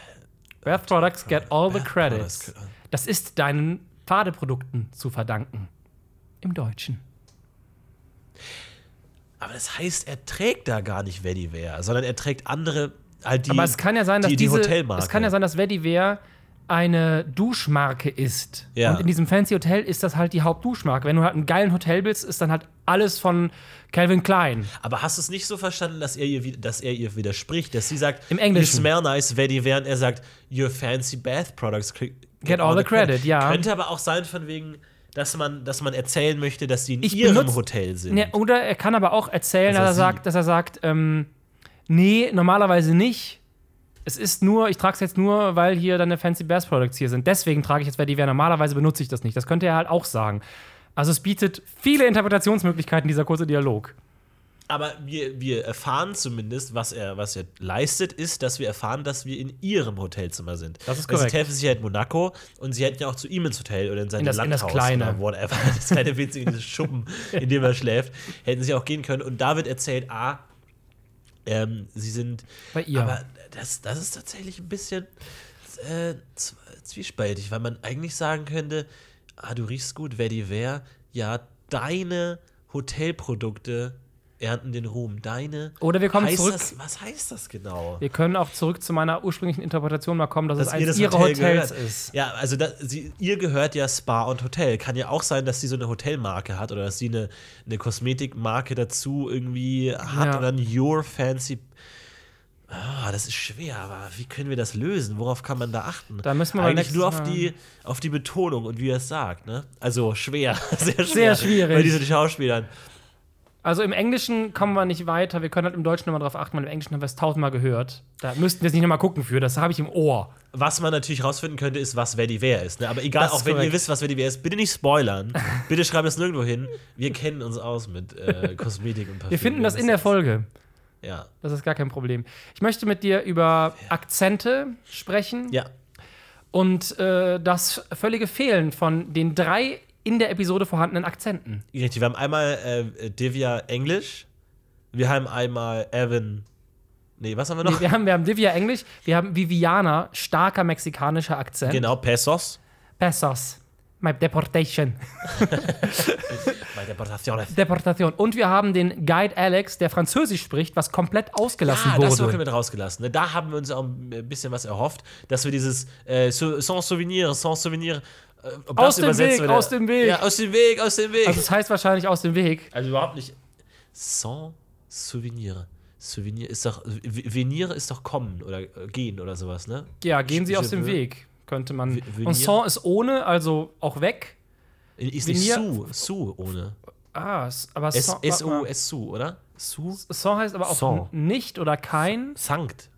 Bath Products get all the credits. Das ist deinen Badeprodukten zu verdanken. Im Deutschen. Aber das heißt, er trägt da gar nicht Vetiver, sondern er trägt andere, halt die. Aber es kann ja sein, dass die, die diese, Hotelmarke. es kann ja sein, dass Vetiver eine Duschmarke ist. Ja. Und in diesem fancy Hotel ist das halt die Hauptduschmarke. Wenn du halt einen geilen Hotel bist, ist dann halt alles von Calvin Klein. Aber hast du es nicht so verstanden, dass er, ihr, dass er ihr widerspricht? Dass sie sagt, Im Englischen. You smell nice, Vetiver, und er sagt, Your fancy bath products cre- Get all the credit, ja. Könnte aber auch sein, von wegen, dass man, dass man erzählen möchte, dass sie in Ich ihrem benutz- Hotel sind. Ne, oder er kann aber auch erzählen, Also dass er sagt, dass er sagt, ähm, nee, normalerweise nicht. Es ist nur, ich trage es jetzt nur, weil hier deine Fancy Bass Products hier sind. Deswegen trage ich jetzt Vetiver. Normalerweise benutze ich das nicht. Das könnte er halt auch sagen. Also es bietet viele Interpretationsmöglichkeiten, dieser kurze Dialog. Aber wir, wir erfahren zumindest, was er, was er leistet, ist, dass wir erfahren, dass wir in ihrem Hotelzimmer sind. Das ist Weil korrekt. Sie treffen sich ja in Monaco und sie hätten ja auch zu ihm ins Hotel oder in sein In das- in das Landhaus Kleine. oder whatever, das kleine winzige Schuppen, in dem er schläft, hätten sie auch gehen können. Und da wird erzählt, ah, ähm, sie sind Bei ihr. Aber das, das ist tatsächlich ein bisschen äh, zwiespältig, weil man eigentlich sagen könnte, ah, du riechst gut, wer die wär, ja, deine Hotelprodukte ernten den Ruhm. Deine. Oder wir kommen zurück- Das, was heißt das genau? Wir können auch zurück zu meiner ursprünglichen Interpretation mal kommen, dass, es Dass ihr eines das ihrer Hotel Hotels gehört. ist. Ja, also da, sie, ihr gehört ja Spa und Hotel. Kann ja auch sein, dass sie so eine Hotelmarke hat oder dass sie eine, eine Kosmetikmarke dazu irgendwie hat Ja. oder ein Your Fancy. Ah, das ist schwer, aber wie können wir das lösen? Worauf kann man da achten? Da müssen wir Eigentlich nur auf die, auf die Betonung und wie er es sagt, ne? Also schwer, sehr schwer. Sehr schwierig. Bei diesen Schauspielern. Also im Englischen kommen wir nicht weiter. Wir können halt im Deutschen nochmal drauf achten, weil im Englischen haben wir es tausendmal gehört. Da müssten wir es nicht nochmal gucken für. Das habe ich im Ohr. Was man natürlich rausfinden könnte, ist, was Vetiver ist. Ne? Aber egal, ist auch wenn ihr wisst, was Vetiver ist, bitte nicht spoilern. bitte schreibt es nirgendwo hin. Wir kennen uns aus mit äh, Kosmetik und Parfüm. Wir finden das in der Folge. Ja. Das ist gar kein Problem. Ich möchte mit dir über Akzente sprechen Ja. und äh, das völlige Fehlen von den drei in der Episode vorhandenen Akzenten. Richtig. Wir haben einmal äh, Divya Englisch. Wir haben einmal Evan. Nee, was haben wir noch? Nee, wir, haben, wir haben Divya Englisch, wir haben Viviana, starker mexikanischer Akzent. genau, Pesos. Pesos. My deportation. Bei Deportaciones. Deportation. Und wir haben den Guide Alex, der Französisch spricht, was komplett ausgelassen Ah, das wird wurde. mit rausgelassen. Ne? Da haben wir uns auch ein bisschen was erhofft, dass wir dieses äh, sans souvenir, sans souvenir. Äh, ob Aus das dem Weg, wird, aus dem Weg. Ja, aus dem Weg, aus dem Weg. Also es heißt wahrscheinlich aus dem Weg. Also überhaupt nicht. Sans Souvenir. Souvenir ist doch. V- Venir ist doch kommen oder äh, gehen oder sowas, ne? Ja, gehen Sie aus dem. Weg, könnte man. V- venir? Und sans ist ohne, also auch weg. Ist nicht Venir- Su, Su ohne. Ah, aber sans, S-U. S-Su, oder? Su? sans heißt aber auch Sans. nicht oder kein. Sankt.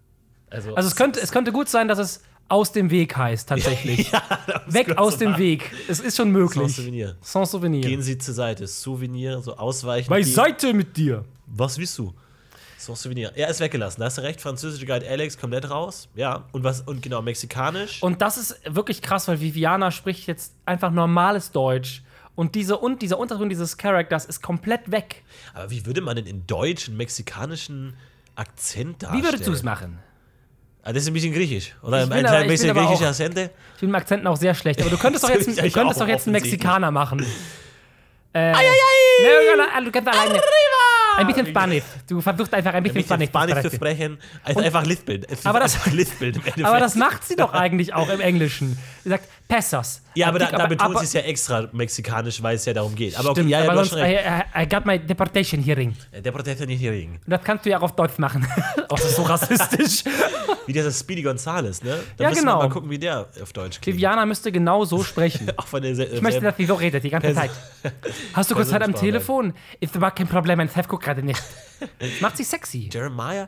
Also, Also es könnte, es könnte gut sein, dass es aus dem Weg heißt, tatsächlich. Weg aus dem Weg. Es ist schon möglich. Sans Souvenir. Sans Souvenir. Gehen Sie zur Seite. Souvenir, so ausweichen. Beiseite mit dir. Was willst du? Sans Souvenir. Er ist weggelassen. Da hast du recht. Französische Guide Alex komplett raus. Ja. Und was, und genau, mexikanisch. Und das ist wirklich krass, weil Viviana spricht jetzt einfach normales Deutsch. Und, diese, und dieser Unterton dieses Charakters ist komplett weg. Aber wie würde man denn in Deutsch einen mexikanischen Akzent darstellen? Wie würdest du es machen? Ah, das ist ein bisschen griechisch. Oder ein aber- bin bisschen aber griechische auch- Akzente? Ich bin mit Akzenten auch sehr schlecht, aber du könntest doch jetzt, du könntest doch jetzt einen. Mexikaner machen. Äh, Ai, ai, du kannst alleine. Arriba! Ein bisschen Spanisch. Du versuchst einfach ein bisschen Ein bisschen Spanisch. Spanisch zu sprechen, also einfach lispeln. Aber das-. Aber das macht sie doch eigentlich auch im Englischen. Sie sagt Pesos. Ja, aber da, da betont sie es ja extra mexikanisch, weil es ja darum geht. Aber okay, Stimmt, ja, ja, aber sonst, I, recht. I, I got my deportation hearing. Hier liegen. Und das kannst du ja auch auf Deutsch machen. oh, das ist so rassistisch. Wie dieser Speedy Gonzales, ne? Da Ja, genau. mal gucken, wie der auf Deutsch klingt. Viviana müsste genau so sprechen. Auch von der Ich möchte, dass sie so redet, die ganze Zeit. Hast du kurz Zeit am. Telefon? Ist aber kein Problem, mein Chef guckt gerade nicht. Das macht sie sexy. Jeremiah.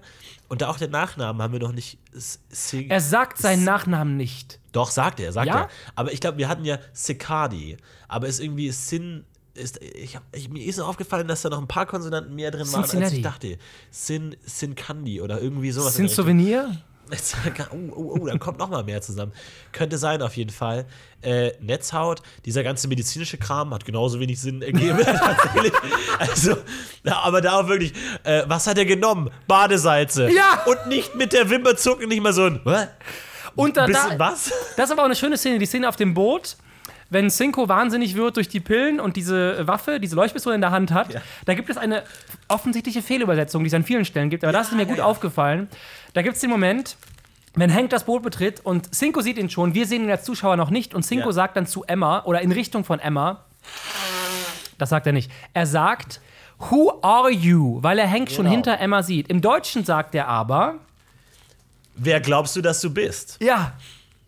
Und da auch den Nachnamen haben wir noch nicht. Sig- Er sagt seinen Nachnamen nicht. Doch, sagt er, sagt Ja? er. Aber ich glaube, wir hatten ja Sicardi. Aber ist irgendwie Sin. Ist, ich hab, ich, mir ist aufgefallen, dass da noch ein paar Konsonanten mehr drin waren, als ich dachte. Sin, Sin Candy oder irgendwie sowas. Sind in der Richtung. Souvenir? Jetzt- Oh, oh, oh, da kommt noch mal mehr zusammen. Könnte sein, auf jeden Fall. Äh, Netzhaut, dieser ganze medizinische Kram hat genauso wenig Sinn ergeben. tatsächlich. also, ja, aber da auch wirklich, äh, was hat er genommen? Badesalze. Ja! Und nicht mit der Wimper zucken, nicht mal so ein, Hä? Und da, bisschen da, was? Das ist aber auch eine schöne Szene, die Szene auf dem Boot. Wenn Cinco wahnsinnig wird durch die Pillen und diese Waffe, diese Leuchtpistole in der Hand hat, Ja. da gibt es eine offensichtliche Fehlübersetzung, die es an vielen Stellen gibt. Aber das ist mir gut ja, ja. aufgefallen. Da gibt es den Moment, wenn Hank das Boot betritt und Cinco sieht ihn schon, wir sehen ihn als Zuschauer noch nicht und Cinco Ja. sagt dann zu Emma oder in Richtung von Emma, das sagt er nicht, er sagt, Who are you? Weil er Hank schon Genau. hinter Emma sieht. Im Deutschen sagt er aber, Wer glaubst du, dass du bist? ja,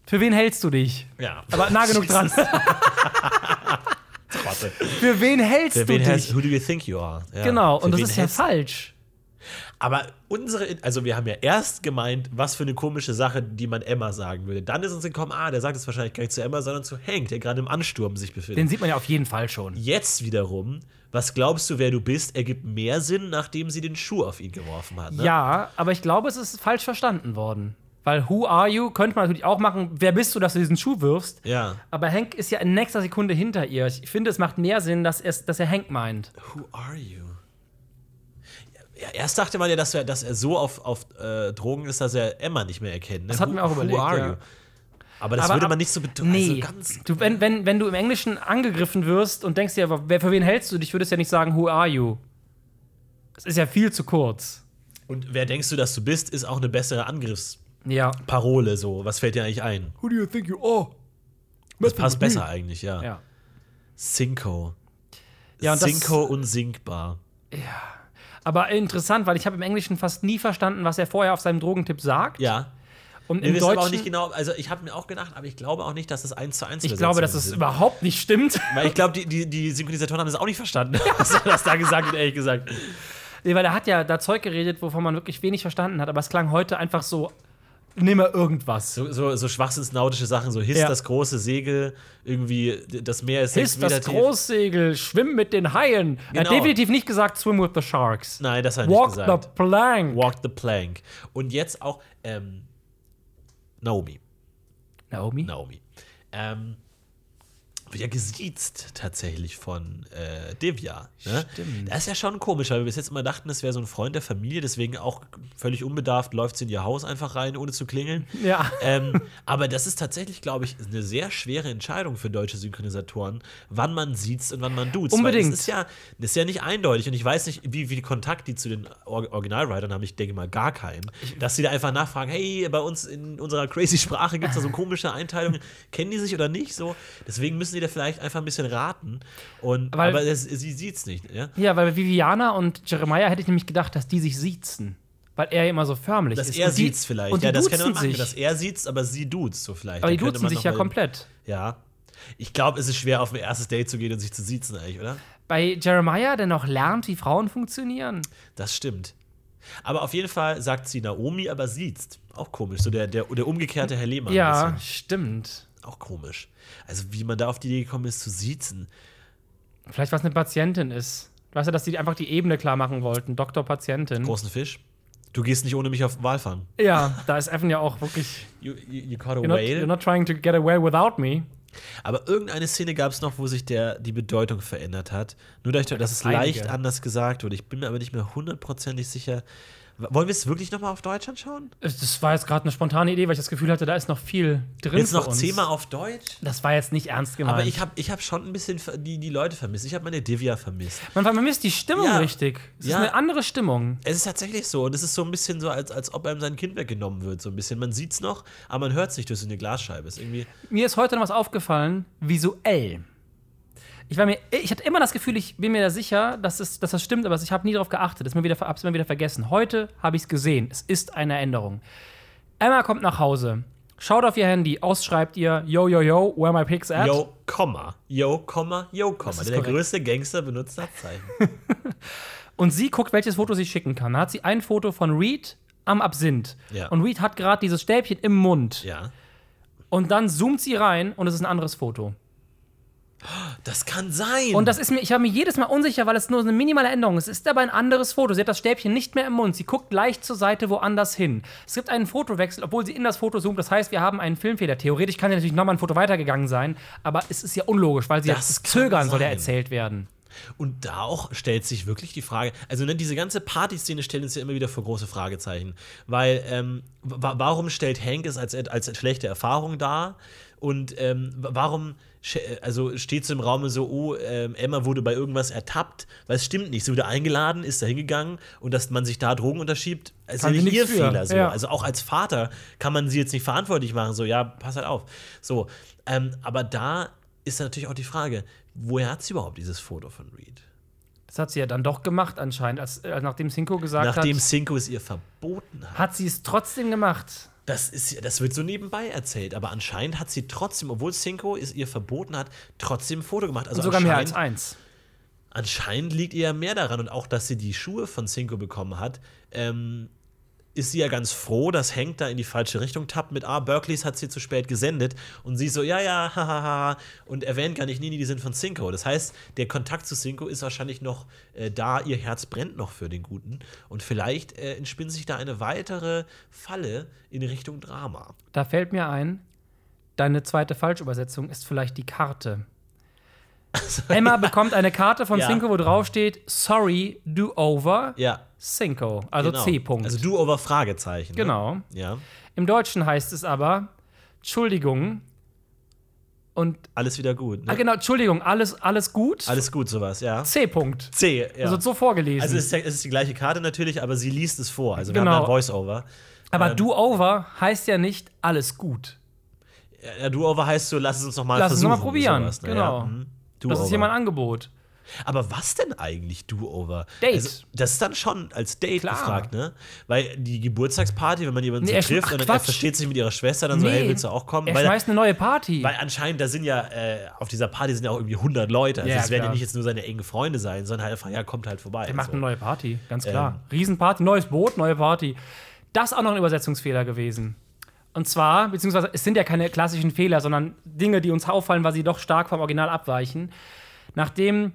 für wen hältst du dich? Ja. Aber nah genug dran. Für wen hältst du wen dich? hältst, who do you think you are? Ja. Genau, Für und das ist ja falsch. Aber unsere, also wir haben ja erst gemeint, was für eine komische Sache, die man Emma sagen würde. Dann ist uns gekommen, ah, der sagt es wahrscheinlich gar nicht zu Emma, sondern zu Hank, der gerade im Ansturm sich befindet. Den sieht man ja auf jeden Fall schon. Jetzt wiederum, was glaubst du, wer du bist, ergibt mehr Sinn, nachdem sie den Schuh auf ihn geworfen hat. Ne? Ja, aber ich glaube, es ist falsch verstanden worden. Weil Who are you könnte man natürlich auch machen, wer bist du, dass du diesen Schuh wirfst. Ja. Aber Hank ist ja in nächster Sekunde hinter ihr. Ich finde, es macht mehr Sinn, dass, er, dass er Hank meint. Who are you? Ja, erst dachte man ja, dass er, dass er so auf, auf äh, Drogen ist, dass er Emma nicht mehr erkennt. Ne? Das hatten wir auch überlegt, Who are ja. you? Aber das Aber würde man nicht so betonen. Nee, Also du, wenn, wenn, wenn du im Englischen angegriffen wirst und denkst dir, wer, für wen hältst du dich, würdest du ja nicht sagen, Who are you? Das ist ja viel zu kurz. Und wer denkst du, dass du bist, ist auch eine bessere Angriffsparole. Ja. So, was fällt dir eigentlich ein? Who do you think you are? Das passt besser eigentlich, ja. Ja. Cinco. Ja, und das- Cinco unsinkbar. Aber interessant, weil ich habe im Englischen fast nie verstanden, was er vorher auf seinem Drogentipp sagt. Ja. Und Wir im wissen aber auch Deutschen, nicht genau, also ich habe mir auch gedacht, aber ich glaube auch nicht, dass das eins zu eins ich glaube, dass sind. überhaupt nicht stimmt. Weil ich glaube, die, die, die Synchronisatoren haben das auch nicht verstanden, was er das da gesagt hat, ehrlich gesagt. Nee, weil er hat ja da Zeug geredet, wovon man wirklich wenig verstanden hat, aber es klang heute einfach so, mal irgendwas. So, so, so schwachsinnsnautische Sachen, so hisst Ja. das große Segel, irgendwie das Meer ist Hiss das. Großsegel, schwimm mit den Haien. Er hat Genau. definitiv nicht gesagt, swim with the sharks. Nein, das hat er nicht Walk gesagt. the plank. Walk the plank. Und jetzt auch ähm, Naomi. Naomi? Naomi. Ähm, wird ja gesiezt tatsächlich von äh, Divya. Ne? Stimmt. Das ist ja schon komisch, weil wir bis jetzt immer dachten, das wäre so ein Freund der Familie, deswegen auch völlig unbedarft läuft sie in ihr Haus einfach rein, ohne zu klingeln. Ja. ähm, aber das ist tatsächlich, glaube ich, eine sehr schwere Entscheidung für deutsche Synchronisatoren, wann man sieht und wann man duzt. Unbedingt. Das ist ja, das ist ja nicht eindeutig und ich weiß nicht, wie viel Kontakt die zu den Or Originalwritern haben. Ich denke mal gar keinen. Dass sie da einfach nachfragen, hey, bei uns in unserer crazy Sprache gibt es da so komische Einteilungen. Kennen die sich oder nicht? So, deswegen müssen die da vielleicht einfach ein bisschen raten. Und, Weil- aber das, sie sieht es nicht. Ja? Ja, weil Viviana und Jeremiah hätte ich nämlich gedacht, dass die sich siezen. Weil er immer so förmlich Dass ist. er Und die- sieht es vielleicht. Und ja, das kann man machen. sich. Dass er sieht aber sie duzt so vielleicht. aber die duzen sich ja mal- komplett. Ja. Ich glaube, es ist schwer, auf ein erstes Date zu gehen und sich zu siezen, eigentlich, oder? Bei Jeremiah, der noch lernt, wie Frauen funktionieren. Das stimmt. Aber auf jeden Fall sagt sie Naomi, aber siezt. Auch komisch. So der, der, der umgekehrte Herr Lehmann. Ja, stimmt. Auch komisch. Also, wie man da auf die Idee gekommen ist, zu siezen. Vielleicht, was eine Patientin ist. Weißt du, dass die einfach die Ebene klar machen wollten. Doktor, Patientin. Großen Fisch. Du gehst nicht ohne mich auf Walfang. Ja, da ist Evan ja auch wirklich. You, you, you caught a You're not, whale. you're not trying to get away without me. Aber irgendeine Szene gab es noch, wo sich der, die Bedeutung verändert hat. Nur dadurch, dass es leicht anders gesagt wurde. Ich bin mir aber nicht mehr hundertprozentig sicher. Wollen wir es wirklich nochmal auf Deutsch anschauen? Das war jetzt gerade eine spontane Idee, weil ich das Gefühl hatte, da ist noch viel drin. Jetzt noch zehnmal auf Deutsch? Das war jetzt nicht ernst gemeint. Aber ich habe ich hab schon ein bisschen die, die Leute vermisst. Ich habe meine Divya vermisst. Man vermisst die Stimmung Ja. richtig. Es Ja. ist eine andere Stimmung. Es ist tatsächlich so. Und es ist so ein bisschen so, als, als ob einem sein Kind weggenommen wird. So ein bisschen. Man sieht es noch, aber man hört es nicht durch so eine Glasscheibe. Ist irgendwie. Mir ist heute noch was aufgefallen, visuell. Ich, war mir, ich hatte immer das Gefühl, ich bin mir da sicher, dass, es, dass das stimmt, aber ich habe nie darauf geachtet. Das ist mir wieder, hab's immer wieder vergessen. Heute habe ich es gesehen. Es ist eine Änderung. Emma kommt nach Hause, schaut auf ihr Handy, ausschreibt ihr, yo, yo, yo, where my pics at? Yo, Komma. Yo, Komma, yo, Komma. ist Der korrekt. größte Gangster benutzt Abzeichen. Und sie guckt, welches Foto sie schicken kann. Da hat sie ein Foto von Reed am Absinth. Ja. Und Reed hat gerade dieses Stäbchen im Mund. ja. Und dann zoomt sie rein und es ist ein anderes Foto. Das kann sein. Und das ist mir, ich habe mir jedes Mal unsicher, weil es nur eine minimale Änderung ist. Es ist aber ein anderes Foto. Sie hat das Stäbchen nicht mehr im Mund. Sie guckt leicht zur Seite woanders hin. Es gibt einen Fotowechsel, obwohl sie in das Foto zoomt. Das heißt, wir haben einen Filmfehler. Theoretisch kann ja natürlich nochmal ein Foto weitergegangen sein, aber es ist ja unlogisch, weil sie Das kann zögern soll ja sein. erzählt werden. Und da auch stellt sich wirklich die Frage, also ne, diese ganze Partyszene stellt uns ja immer wieder vor große Fragezeichen. Weil, ähm, wa warum stellt Hank es als, als schlechte Erfahrung dar? Und ähm, wa- warum sch- also steht so im Raum so, oh, ähm, Emma wurde bei irgendwas ertappt, weil es stimmt nicht. Sie wurde eingeladen, ist da hingegangen und dass man sich da Drogen unterschiebt, ist ja Kann sie nicht ihr für. Fehler. So. Ja. Also auch als Vater kann man sie jetzt nicht verantwortlich machen, so, ja, pass halt auf. So, ähm, aber da ist natürlich auch die Frage, woher hat sie überhaupt dieses Foto von Reed? Das hat sie ja dann doch gemacht anscheinend, als, äh, nachdem Cinco gesagt Nachdem hat. Cinco es ihr verboten hat. Hat sie es trotzdem gemacht. Das, ist, das wird so nebenbei erzählt, aber anscheinend hat sie trotzdem, obwohl Cinco es ihr verboten hat, trotzdem ein Foto gemacht. Also Und sogar mehr als eins. Anscheinend liegt ihr ja mehr daran und auch, dass sie die Schuhe von Cinco bekommen hat, ähm, ist sie ja ganz froh, dass Hank da in die falsche Richtung tappt mit, ah, Berkeleys hat sie zu spät gesendet und sie so, ja, ja, hahaha, und erwähnt gar nicht, nee, die sind von Cinco. Das heißt, der Kontakt zu Cinco ist wahrscheinlich noch äh, da, ihr Herz brennt noch für den Guten und vielleicht äh, entspinnt sich da eine weitere Falle in Richtung Drama. Da fällt mir ein, deine zweite Falschübersetzung ist vielleicht die Karte. Emma bekommt eine Karte von Ja. Cinco, wo drauf steht: Sorry, do over Ja, Cinco. Also genau. C. -Punkt. Also du over Fragezeichen. Genau. Ne? Ja, Im Deutschen heißt es aber: Entschuldigung. Und, alles wieder gut. Ne? ah, genau, Entschuldigung, alles, alles gut. Alles gut, sowas, ja. C. -Punkt. C, ja. Wird so vorgelesen. Also es ist, es ist die gleiche Karte natürlich, aber sie liest es vor. Also wir Genau. haben da ein Voice-Over. aber ähm, do over heißt ja nicht alles gut. Ja, Do-Over heißt so, lass es uns nochmal Lass es versuchen. mal probieren, sowas, ne? genau. Ja, mhm. Das ist hier mein Angebot. Aber was denn eigentlich Do-Over? Date. Also, das ist dann schon als Date Klar. gefragt, ne? Weil die Geburtstagsparty, wenn man jemanden Nee, so trifft und er versteht sich mit ihrer Schwester, dann so, hey, willst du auch kommen? Er Weil, schmeißt eine neue Party. weil anscheinend, da sind ja, äh, auf dieser Party sind ja auch irgendwie 100 Leute. Also Ja, es werden ja nicht jetzt nur seine engen Freunde sein, sondern halt einfach, ja, kommt halt vorbei. Er macht so. eine neue Party, ganz klar. Ähm. Riesenparty, neues Boot, neue Party. Das ist auch noch ein Übersetzungsfehler gewesen. Und zwar, beziehungsweise es sind ja keine klassischen Fehler, sondern Dinge, die uns auffallen, weil sie doch stark vom Original abweichen. Nachdem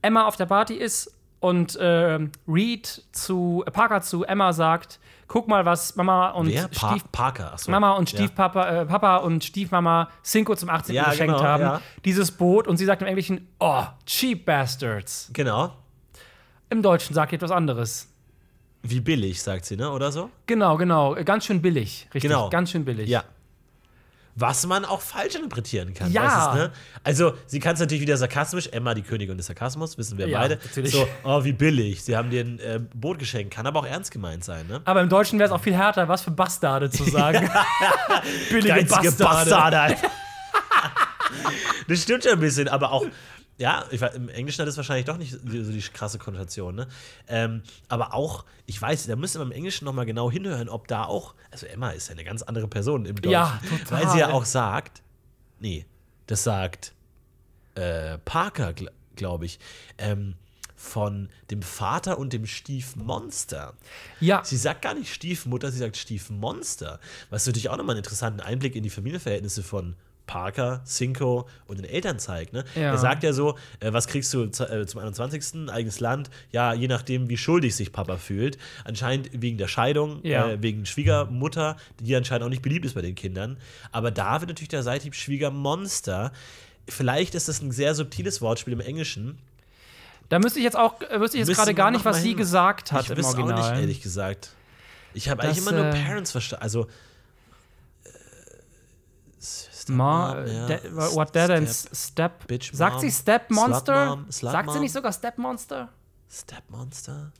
Emma auf der Party ist und äh, Reed zu äh, Parker zu Emma sagt, guck mal, was Mama und Wer? Pa Stief Parker, achso. Mama und Ja. Stiefpapa äh, Papa und Stiefmama Cinco zum 18. Ja, geschenkt genau, haben. ja. Dieses Boot und sie sagt im Englischen, oh, cheap bastards. Genau. Im Deutschen sagt sie etwas anderes. Wie billig, sagt sie, ne? Oder so? Genau, genau. Ganz schön billig. Richtig, Genau. ganz schön billig. Ja. Was man auch falsch interpretieren kann. Ja. Du, ne? Also, sie kann es natürlich wieder sarkasmisch. Emma, die Königin des Sarkasmus, wissen wir Ja, beide. natürlich. So, oh, wie billig. Sie haben dir ein äh, Boot geschenkt. Kann aber auch ernst gemeint sein, ne? Aber im Deutschen wäre es auch viel härter, was für Bastarde zu sagen. Billige Geizige Bastarde. Bastarde. Das stimmt schon ein bisschen, aber auch. Ja, ich, im Englischen hat es wahrscheinlich doch nicht so die krasse Konnotation, ne? Ähm, aber auch, ich weiß, da müsste man im Englischen noch mal genau hinhören, ob da auch, also Emma ist ja eine ganz andere Person im Deutschen, Ja, total. weil sie ja auch sagt, nee, das sagt äh, Parker, gl glaube ich, ähm, von dem Vater und dem Stiefmonster. Ja, Sie sagt gar nicht Stiefmutter, sie sagt Stiefmonster. Was natürlich auch nochmal einen interessanten Einblick in die Familienverhältnisse von Parker, Cinco und den Eltern zeigt. Ne? Ja. Er sagt ja so, äh, was kriegst du äh, zum 21. eigenes Land? Ja, je nachdem, wie schuldig sich Papa fühlt. Anscheinend wegen der Scheidung, Ja. äh, wegen Schwiegermutter, die anscheinend auch nicht beliebt ist bei den Kindern. Aber da wird natürlich der Seithieb Schwiegermonster. Vielleicht ist das ein sehr subtiles Wortspiel im Englischen. Da müsste ich jetzt auch, äh, wüsste ich jetzt gerade gar nicht, was sie gesagt hat ich im wüsste auch Original. nicht, ehrlich gesagt. Ich habe eigentlich immer nur äh, Parents verstanden. Also. Ma, Stepmom, ja. de, what dead and Step- Step. Bitch sagt Mom, sie Step Monster? Slut Mom, Slut sagt sie Mom. nicht sogar Step Monster? Stepmonster?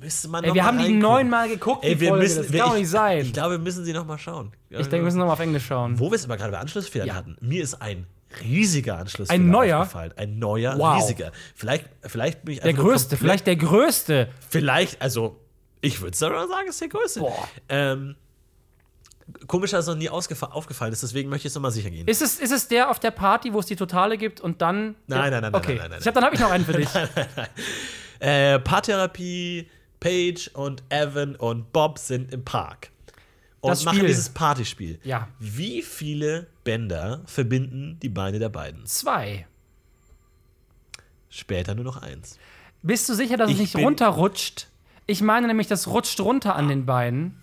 Müsste man Ey, wir mal haben die reingucken. neunmal geguckt, Ey, die wir Folge. müssen. das wir- kann doch ich, nicht sein. Ich glaube, wir müssen sie noch mal schauen. Ich denke, wir müssen nochmal auf Englisch schauen. Wo wir es aber gerade bei Anschlussfehlern Ja. hatten. Mir ist ein riesiger Anschlussfehler Ein neuer? aufgefallen. Ein neuer, Wow. riesiger. Vielleicht, vielleicht bin ich Der nur größte, vielleicht der größte. Vielleicht, also, ich würde sogar sagen, es ist der größte. Boah. Ähm, komisch, dass es noch nie aufgefallen ist, deswegen möchte ich es nochmal sicher gehen. Ist es, ist es der auf der Party, wo es die Totale gibt und dann. Nein, nein, nein, nein, okay. nein, nein, nein, Ich hab, dann habe ich noch einen für dich. Äh, Paartherapie, Paige und Evan und Bob sind im Park. Und Das machen Spiel. dieses Partyspiel. Ja. Wie viele Bänder verbinden die Beine der beiden? Zwei. Später nur noch eins. Bist du sicher, dass es Ich nicht bin- runterrutscht? Ich meine nämlich, das rutscht runter an den Beinen.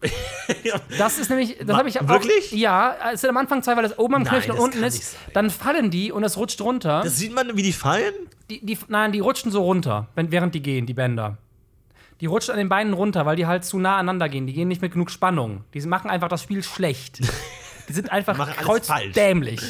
Das ist nämlich, das habe ich auch. wirklich? Ja, es sind am Anfang zwei, weil das oben am Knöchel und unten ist. Dann fallen die und es rutscht runter. Das sieht man, wie die fallen? Die, die, nein, die rutschen so runter, wenn, während die gehen, die Bänder. Die rutschen an den Beinen runter, weil die halt zu nah aneinander gehen. Die gehen nicht mit genug Spannung. Die machen einfach das Spiel schlecht. Die sind einfach Machen alles falsch. kreuzdämlich.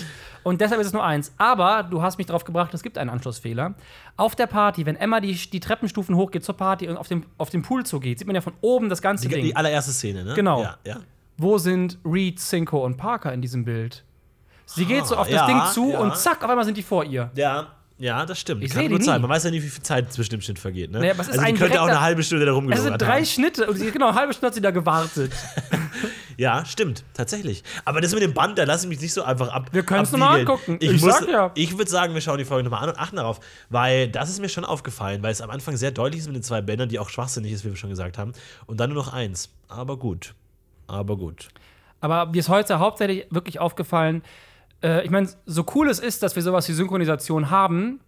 Und deshalb ist es nur eins. Aber du hast mich darauf gebracht, es gibt einen Anschlussfehler. Auf der Party, wenn Emma die, die Treppenstufen hochgeht zur Party und auf dem, auf den Pool zugeht, sieht man ja von oben das ganze Die, Ding. die allererste Szene, ne? Genau. Ja, ja. Wo sind Reed, Cinco und Parker in diesem Bild? Sie geht so auf das ja, Ding zu ja. und zack, auf einmal sind die vor ihr. Ja, ja, das stimmt. Ich Kann sein. nie. Man weiß ja nicht, wie viel Zeit zwischen dem Schnitt vergeht. Ne? Naja, also die ein könnte auch eine halbe Stunde da Es rumgelungert sind drei haben. Schnitte und sie, genau, eine halbe Stunde hat sie da gewartet. Ja, stimmt, tatsächlich. Aber das mit dem Band, da lasse ich mich nicht so einfach ab. Wir können's noch abwiegeln. mal angucken. Ich, Ich ja. Ich würde sagen, wir schauen die Folge nochmal an und achten darauf, weil das ist mir schon aufgefallen, weil es am Anfang sehr deutlich ist mit den zwei Bändern, die auch schwachsinnig ist, wie wir schon gesagt haben. Und dann nur noch eins. Aber gut. Aber gut. Aber mir ist heute hauptsächlich wirklich aufgefallen, äh, ich meine, so cool es ist, dass wir sowas wie Synchronisation haben,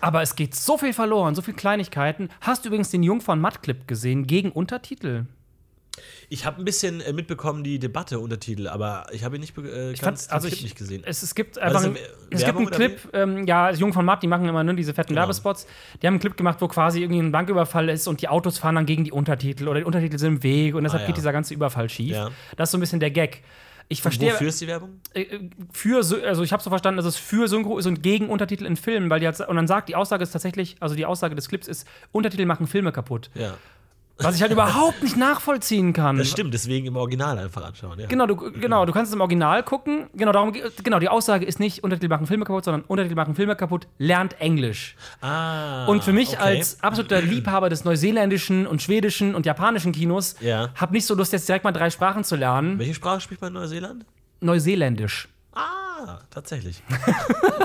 aber es geht so viel verloren, so viele Kleinigkeiten. Hast du übrigens den Jungfern Matt-Clip gesehen gegen Untertitel? Ich habe ein bisschen äh, mitbekommen, die Debatte, Untertitel, aber ich habe ihn nicht, äh, Ich ganz fand, also Clip ich, nicht gesehen. Es, es gibt einfach ein, es gibt einen Clip, ähm, ja, Jung von Matt, die machen immer nur diese fetten Genau. Werbespots. Die haben einen Clip gemacht, wo quasi irgendwie ein Banküberfall ist und die Autos fahren dann gegen die Untertitel oder die Untertitel sind im Weg und deshalb Ah, ja. geht dieser ganze Überfall schief. Ja. Das ist so ein bisschen der Gag. Ich verstehe. Wofür ist die Werbung? äh, für, Sy- also ich habe so verstanden, dass es für Synchro ist und gegen Untertitel in Filmen, weil die halt, und dann sagt, die Aussage ist tatsächlich, also die Aussage des Clips ist, Untertitel machen Filme kaputt. Ja. Was ich halt überhaupt nicht nachvollziehen kann. Das stimmt, deswegen im Original einfach anschauen. Ja. Genau, du, genau, du kannst es im Original gucken. Genau, darum, ge- genau, die Aussage ist nicht, Untertitel machen Filme kaputt, sondern Untertitel machen Filme kaputt, lernt Englisch. Ah, Und für mich okay. als absoluter Liebhaber des neuseeländischen und schwedischen und japanischen Kinos, Ja. hab nicht so Lust, jetzt direkt mal drei Sprachen zu lernen. Welche Sprache spricht man in Neuseeland? Neuseeländisch. Ah, tatsächlich.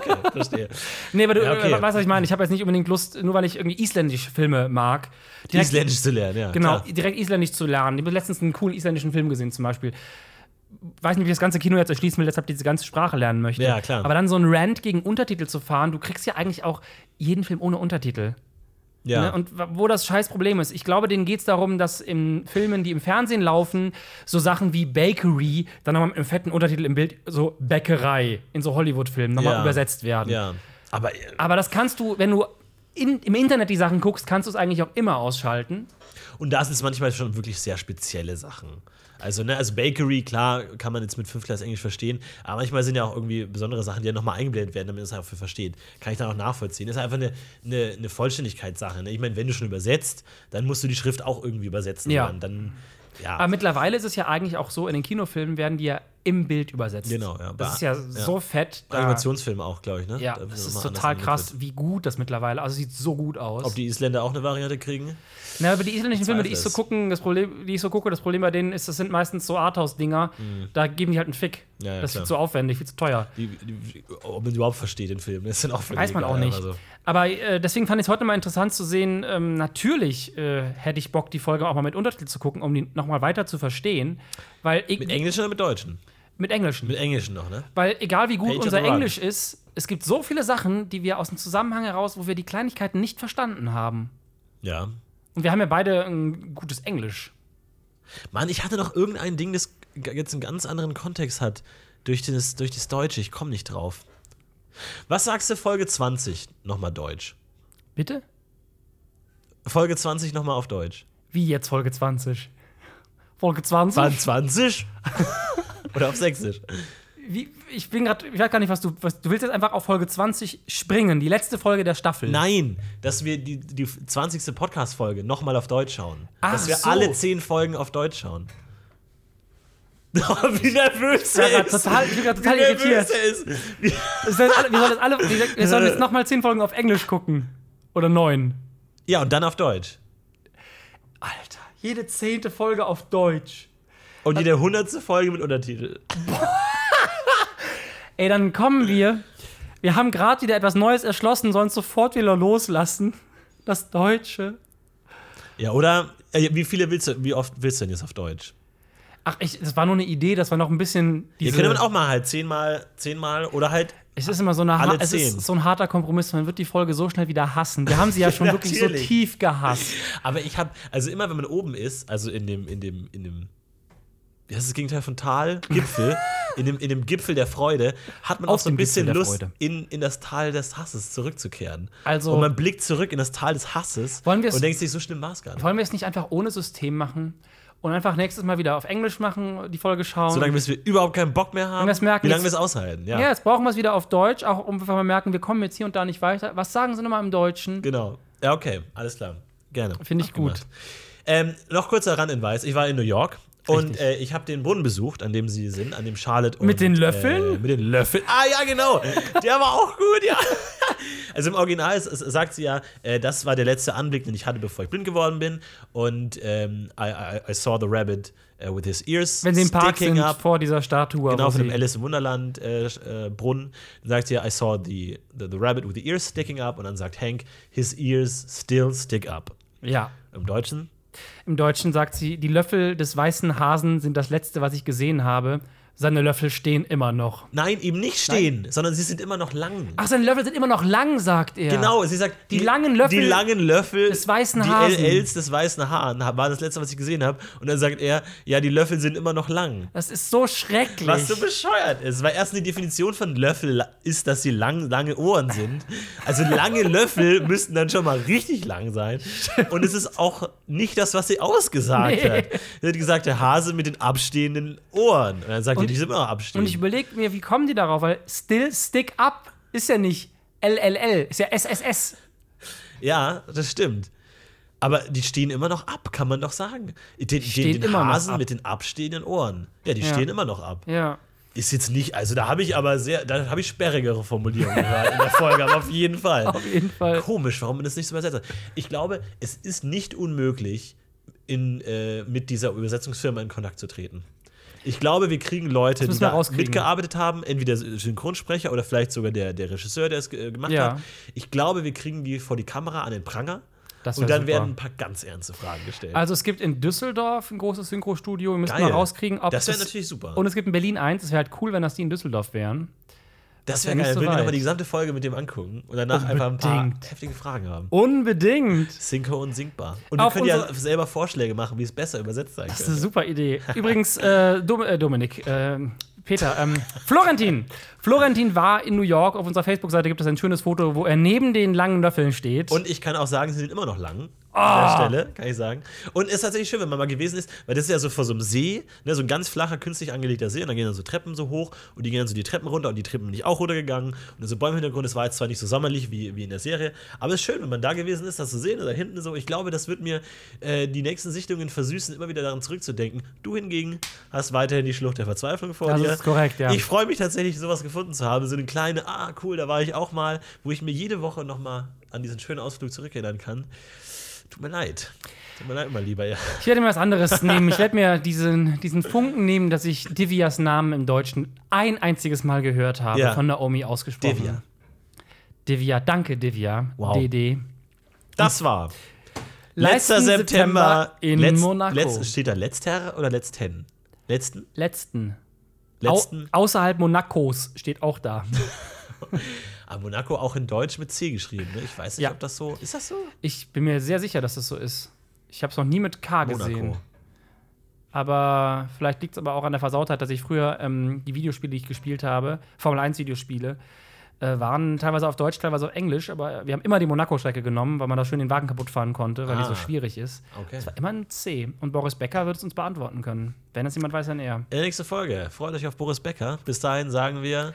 Okay, verstehe. Nee, aber du Ja, okay. äh, weißt, was ich meine. Ich habe jetzt nicht unbedingt Lust, nur weil ich irgendwie isländische Filme mag. direkt- Isländisch zu lernen, ja. Genau, klar. direkt isländisch zu lernen. Ich habe letztens einen coolen isländischen Film gesehen, zum Beispiel. Weiß nicht, wie ich das ganze Kino jetzt erschließen will, deshalb diese ganze Sprache lernen möchte. Ja, klar. Aber dann so ein Rant gegen Untertitel zu fahren, du kriegst ja eigentlich auch jeden Film ohne Untertitel. Ja. Ne? Und wo das scheiß Problem ist, ich glaube, denen geht es darum, dass in Filmen, die im Fernsehen laufen, so Sachen wie Bakery dann nochmal einem fetten Untertitel im Bild, so Bäckerei in so Hollywood-Filmen nochmal Ja. übersetzt werden. ja. Aber äh, Aber das kannst du, wenn du in, im Internet die Sachen guckst, kannst du es eigentlich auch immer ausschalten. Und da sind es manchmal schon wirklich sehr spezielle Sachen. Also, ne, also Bakery, klar, kann man jetzt mit fünf Glas Englisch verstehen, aber manchmal sind ja auch irgendwie besondere Sachen, die ja nochmal eingeblendet werden, damit man es auch für versteht. Kann ich dann auch nachvollziehen. Das ist einfach eine, eine, eine Vollständigkeitssache. Ne? Ich meine, wenn du schon übersetzt, dann musst du die Schrift auch irgendwie übersetzen. Ja. Dann, dann ja. Aber mittlerweile ist es ja eigentlich auch so, in den Kinofilmen werden die ja im Bild übersetzt. Genau, ja. Das ist ja, so fett. Animationsfilm auch, glaube ich, ne? Ja, Da das ist total krass, wie gut das mittlerweile, also sieht so gut aus. Ob die Isländer auch eine Variante kriegen? Na, aber die isländischen Filme, die ich so gucken, das Problem, die ich so gucke, das Problem bei denen ist, das sind meistens so Arthouse-Dinger. Da geben die halt einen Fick. Mhm. Ja, ja, das ist viel zu aufwendig, viel zu teuer. Die, die, ob man überhaupt versteht, den Film. Das sind auch Weiß man auch nicht. aber so. Aber äh, deswegen fand ich es heute mal interessant zu sehen. Ähm, natürlich äh, hätte ich Bock, die Folge auch mal mit Untertitel zu gucken, um die nochmal weiter zu verstehen. Weil ich, Mit Englischen oder mit Deutschen? Mit Englischen. Mit Englischen noch, ne? Weil egal wie gut Page unser. Englisch ist, es gibt so viele Sachen, die wir aus dem Zusammenhang heraus, wo wir die Kleinigkeiten nicht verstanden haben. Ja. Und wir haben ja beide ein gutes Englisch. Mann, ich hatte noch irgendein Ding, das jetzt einen ganz anderen Kontext hat. Durch das, durch das Deutsche. Ich komme nicht drauf. Was sagst du Folge 20 nochmal Deutsch? Bitte? Folge 20 nochmal auf Deutsch. Wie jetzt Folge 20? Folge 20? Waren 20? Oder auf Sächsisch? Wie, ich bin gerade, ich weiß gar nicht, was du, was, du willst jetzt einfach auf Folge 20 springen, die letzte Folge der Staffel. Nein, dass wir die, die 20. Podcast-Folge nochmal auf Deutsch schauen. Ach dass wir so. alle 10 Folgen auf Deutsch schauen. Oh, wie nervös er ist. total- ich bin grad total wie irritiert. er ist. Heißt, alle, wir sollen jetzt alle, wir sollen jetzt nochmal 10 Folgen auf Englisch gucken. Oder 9. Ja, und dann auf Deutsch. Alter, jede zehnte Folge auf Deutsch. Und jede 100. Folge mit Untertitel. Ey, dann kommen wir. Wir haben gerade wieder etwas Neues erschlossen, sollen es sofort wieder loslassen. Das Deutsche. Ja, oder? Äh, Wie viele willst du, wie oft willst du denn jetzt auf Deutsch? Ach, ich, das war nur eine Idee, dass wir noch ein bisschen. Hier Diese, könnte man auch mal halt zehnmal, zehnmal oder halt. es ist immer so, eine, alle es zehn. ist so ein harter Kompromiss. Man wird die Folge so schnell wieder hassen. Wir haben sie ja schon wirklich so tief gehasst. Aber ich habe, also immer wenn man oben ist, also in dem, in dem, in dem, wie heißt das Gegenteil von Tal? Gipfel. in, dem, in dem Gipfel der Freude hat man Auf auch so ein bisschen Lust, in, in das Tal des Hasses zurückzukehren. Also- Und man blickt zurück in das Tal des Hasses und denkt sich, so schlimm war es gar nicht. Wollen wir es nicht einfach ohne System machen und einfach nächstes Mal wieder auf Englisch machen, die Folge schauen? Solange bis wir überhaupt keinen Bock mehr haben, wir merken, wie lange wir es aushalten. Ja, ja, jetzt brauchen wir es wieder auf Deutsch, auch um einfach mal merken, wir kommen jetzt hier und da nicht weiter. Was sagen Sie nochmal im Deutschen? genau. Ja, okay, alles klar. Gerne. Finde ich gut. Abgemacht. Ähm, noch kurzer Randinweis. Ich war in New York und äh, ich habe den Brunnen besucht, an dem sie sind, an dem Charlotte und, Mit den Löffeln? Äh, mit den Löffeln. Ah ja, genau. Der war auch gut, ja. Also im Original s- s- sagt sie ja, äh, das war der letzte Anblick, den ich hatte, bevor ich blind geworden bin. Und ähm, I, I, I saw the rabbit uh, with his ears Wenn Sie im Park sticking sind, up. vor dieser Statue. Genau, von dem Alice im Wunderland äh, äh, Brunnen. Dann sagt sie ja, I saw the, the, the rabbit with the ears sticking up. Und dann sagt Hank, his ears still stick up. Ja. Im Deutschen? Im Deutschen sagt sie, die Löffel des weißen Hasen sind das letzte, was ich gesehen habe. Seine Löffel stehen immer noch. Nein, eben nicht stehen, sondern sie sind immer noch lang. Ach, seine Löffel sind immer noch lang, sagt er. Genau, sie sagt, Die langen Löffel die langen Löffel des weißen die Hasen. LLs des weißen Haaren war das letzte, was ich gesehen habe. Und dann sagt er, ja, die Löffel sind immer noch lang. Das ist so schrecklich. Was so bescheuert ist, weil erst die Definition von Löffel ist, dass sie lang, lange Ohren sind. Also lange Löffel müssten dann schon mal richtig lang sein. Und es ist auch nicht das, was sie ausgesagt Nee. hat. Sie hat gesagt, der Hase mit den abstehenden Ohren. Und dann sagt Und- die sind immer abstehend. Und ich überlege mir, wie kommen die darauf? Weil Still Stick Up ist ja nicht LLL, ist ja SSS. Ja, das stimmt. Aber die stehen immer noch ab, kann man doch sagen. Den, den, stehen den immer noch Hasen mit den abstehenden Ohren. Ja, die Ja. stehen immer noch ab. Ja. Ist jetzt nicht, also da habe ich aber sehr, da habe ich sperrigere Formulierungen gehört in der Folge, aber auf jeden Fall. Auf jeden Fall. Komisch, warum man das nicht so übersetzt hat. Ich glaube, es ist nicht unmöglich, in, äh, mit dieser Übersetzungsfirma in Kontakt zu treten. Ich glaube, wir kriegen Leute, die da mitgearbeitet haben, entweder Synchronsprecher oder vielleicht sogar der, der Regisseur, der es äh, gemacht Ja. hat. Ich glaube, wir kriegen die vor die Kamera an den Pranger Das und dann super. werden ein paar ganz ernste Fragen gestellt. Also es gibt in Düsseldorf ein großes Synchrostudio. Wir müssen Geil. mal rauskriegen, ob Das wäre natürlich super. Und es gibt in Berlin eins. Es wäre halt cool, wenn das die in Düsseldorf wären. Das wär wäre geil. so Will wir nochmal die gesamte Folge mit dem angucken und danach einfach ein paar Unbedingt. heftige Fragen haben. Unbedingt. Synchro und sinkbar. Und wir Auf können ja selber Vorschläge machen, wie es besser übersetzt sein Das ist könnte. eine super Idee. Übrigens, äh, Dom äh, Dominik, äh, Peter, ähm, Florentin. Florentin war in New York. Auf unserer Facebook-Seite gibt es ein schönes Foto, wo er neben den langen Löffeln steht. Und ich kann auch sagen, sie sind immer noch lang. An der Stelle, kann ich sagen. Und es ist tatsächlich schön, wenn man mal gewesen ist, weil das ist ja so vor so einem See, ne, so ein ganz flacher, künstlich angelegter See, und dann gehen dann so Treppen so hoch und die gehen dann so die Treppen runter und die Treppen bin ich auch runtergegangen und so Bäume im Hintergrund, es war jetzt zwar nicht so sommerlich wie, wie in der Serie, aber es ist schön, wenn man da gewesen ist, das zu sehen da hinten so. Ich glaube, das wird mir äh, die nächsten Sichtungen versüßen, immer wieder daran zurückzudenken. Du hingegen hast weiterhin die Schlucht der Verzweiflung vor Das dir. ist korrekt, ja. Ich freue mich tatsächlich, sowas gefunden zu haben. So eine kleine, ah, cool, da war ich auch mal, wo ich mir jede Woche nochmal an diesen schönen Ausflug zurückerinnern kann. Tut mir leid. Tut mir leid, mein Lieber, ja. Ich werde mir was anderes nehmen. Ich werde mir diesen, diesen Funken nehmen, dass ich Divias Namen im Deutschen ein einziges Mal gehört habe, Ja. von Naomi ausgesprochen. Divya. Divya, danke Divya. Wow. DD. Das war letzter September, in letzt, Monaco. Letzt, steht da letzter oder letzten? Letzten? Letzten. Au Letzten? außerhalb Monacos steht auch da. Ah, Monaco auch in Deutsch mit C geschrieben. Ne? Ich weiß nicht, Ja. ob das so. Ist das so? Ich bin mir sehr sicher, dass das so ist. Ich habe es noch nie mit K gesehen. Monaco. Aber vielleicht liegt es aber auch an der Versautheit, dass ich früher ähm, die Videospiele, die ich gespielt habe, Formel 1 Videospiele, äh, waren teilweise auf Deutsch, teilweise auf Englisch, aber wir haben immer die Monaco-Strecke genommen, weil man da schön den Wagen kaputt fahren konnte, weil die Ah. so schwierig ist. Okay. Es war immer ein C. Und Boris Becker wird es uns beantworten können. Wenn es jemand weiß, dann er. In der nächsten Folge. Freut euch auf Boris Becker. Bis dahin sagen wir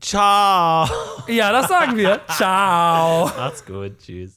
Ciao. Ja, das sagen wir. Ciao. Macht's gut. Tschüss.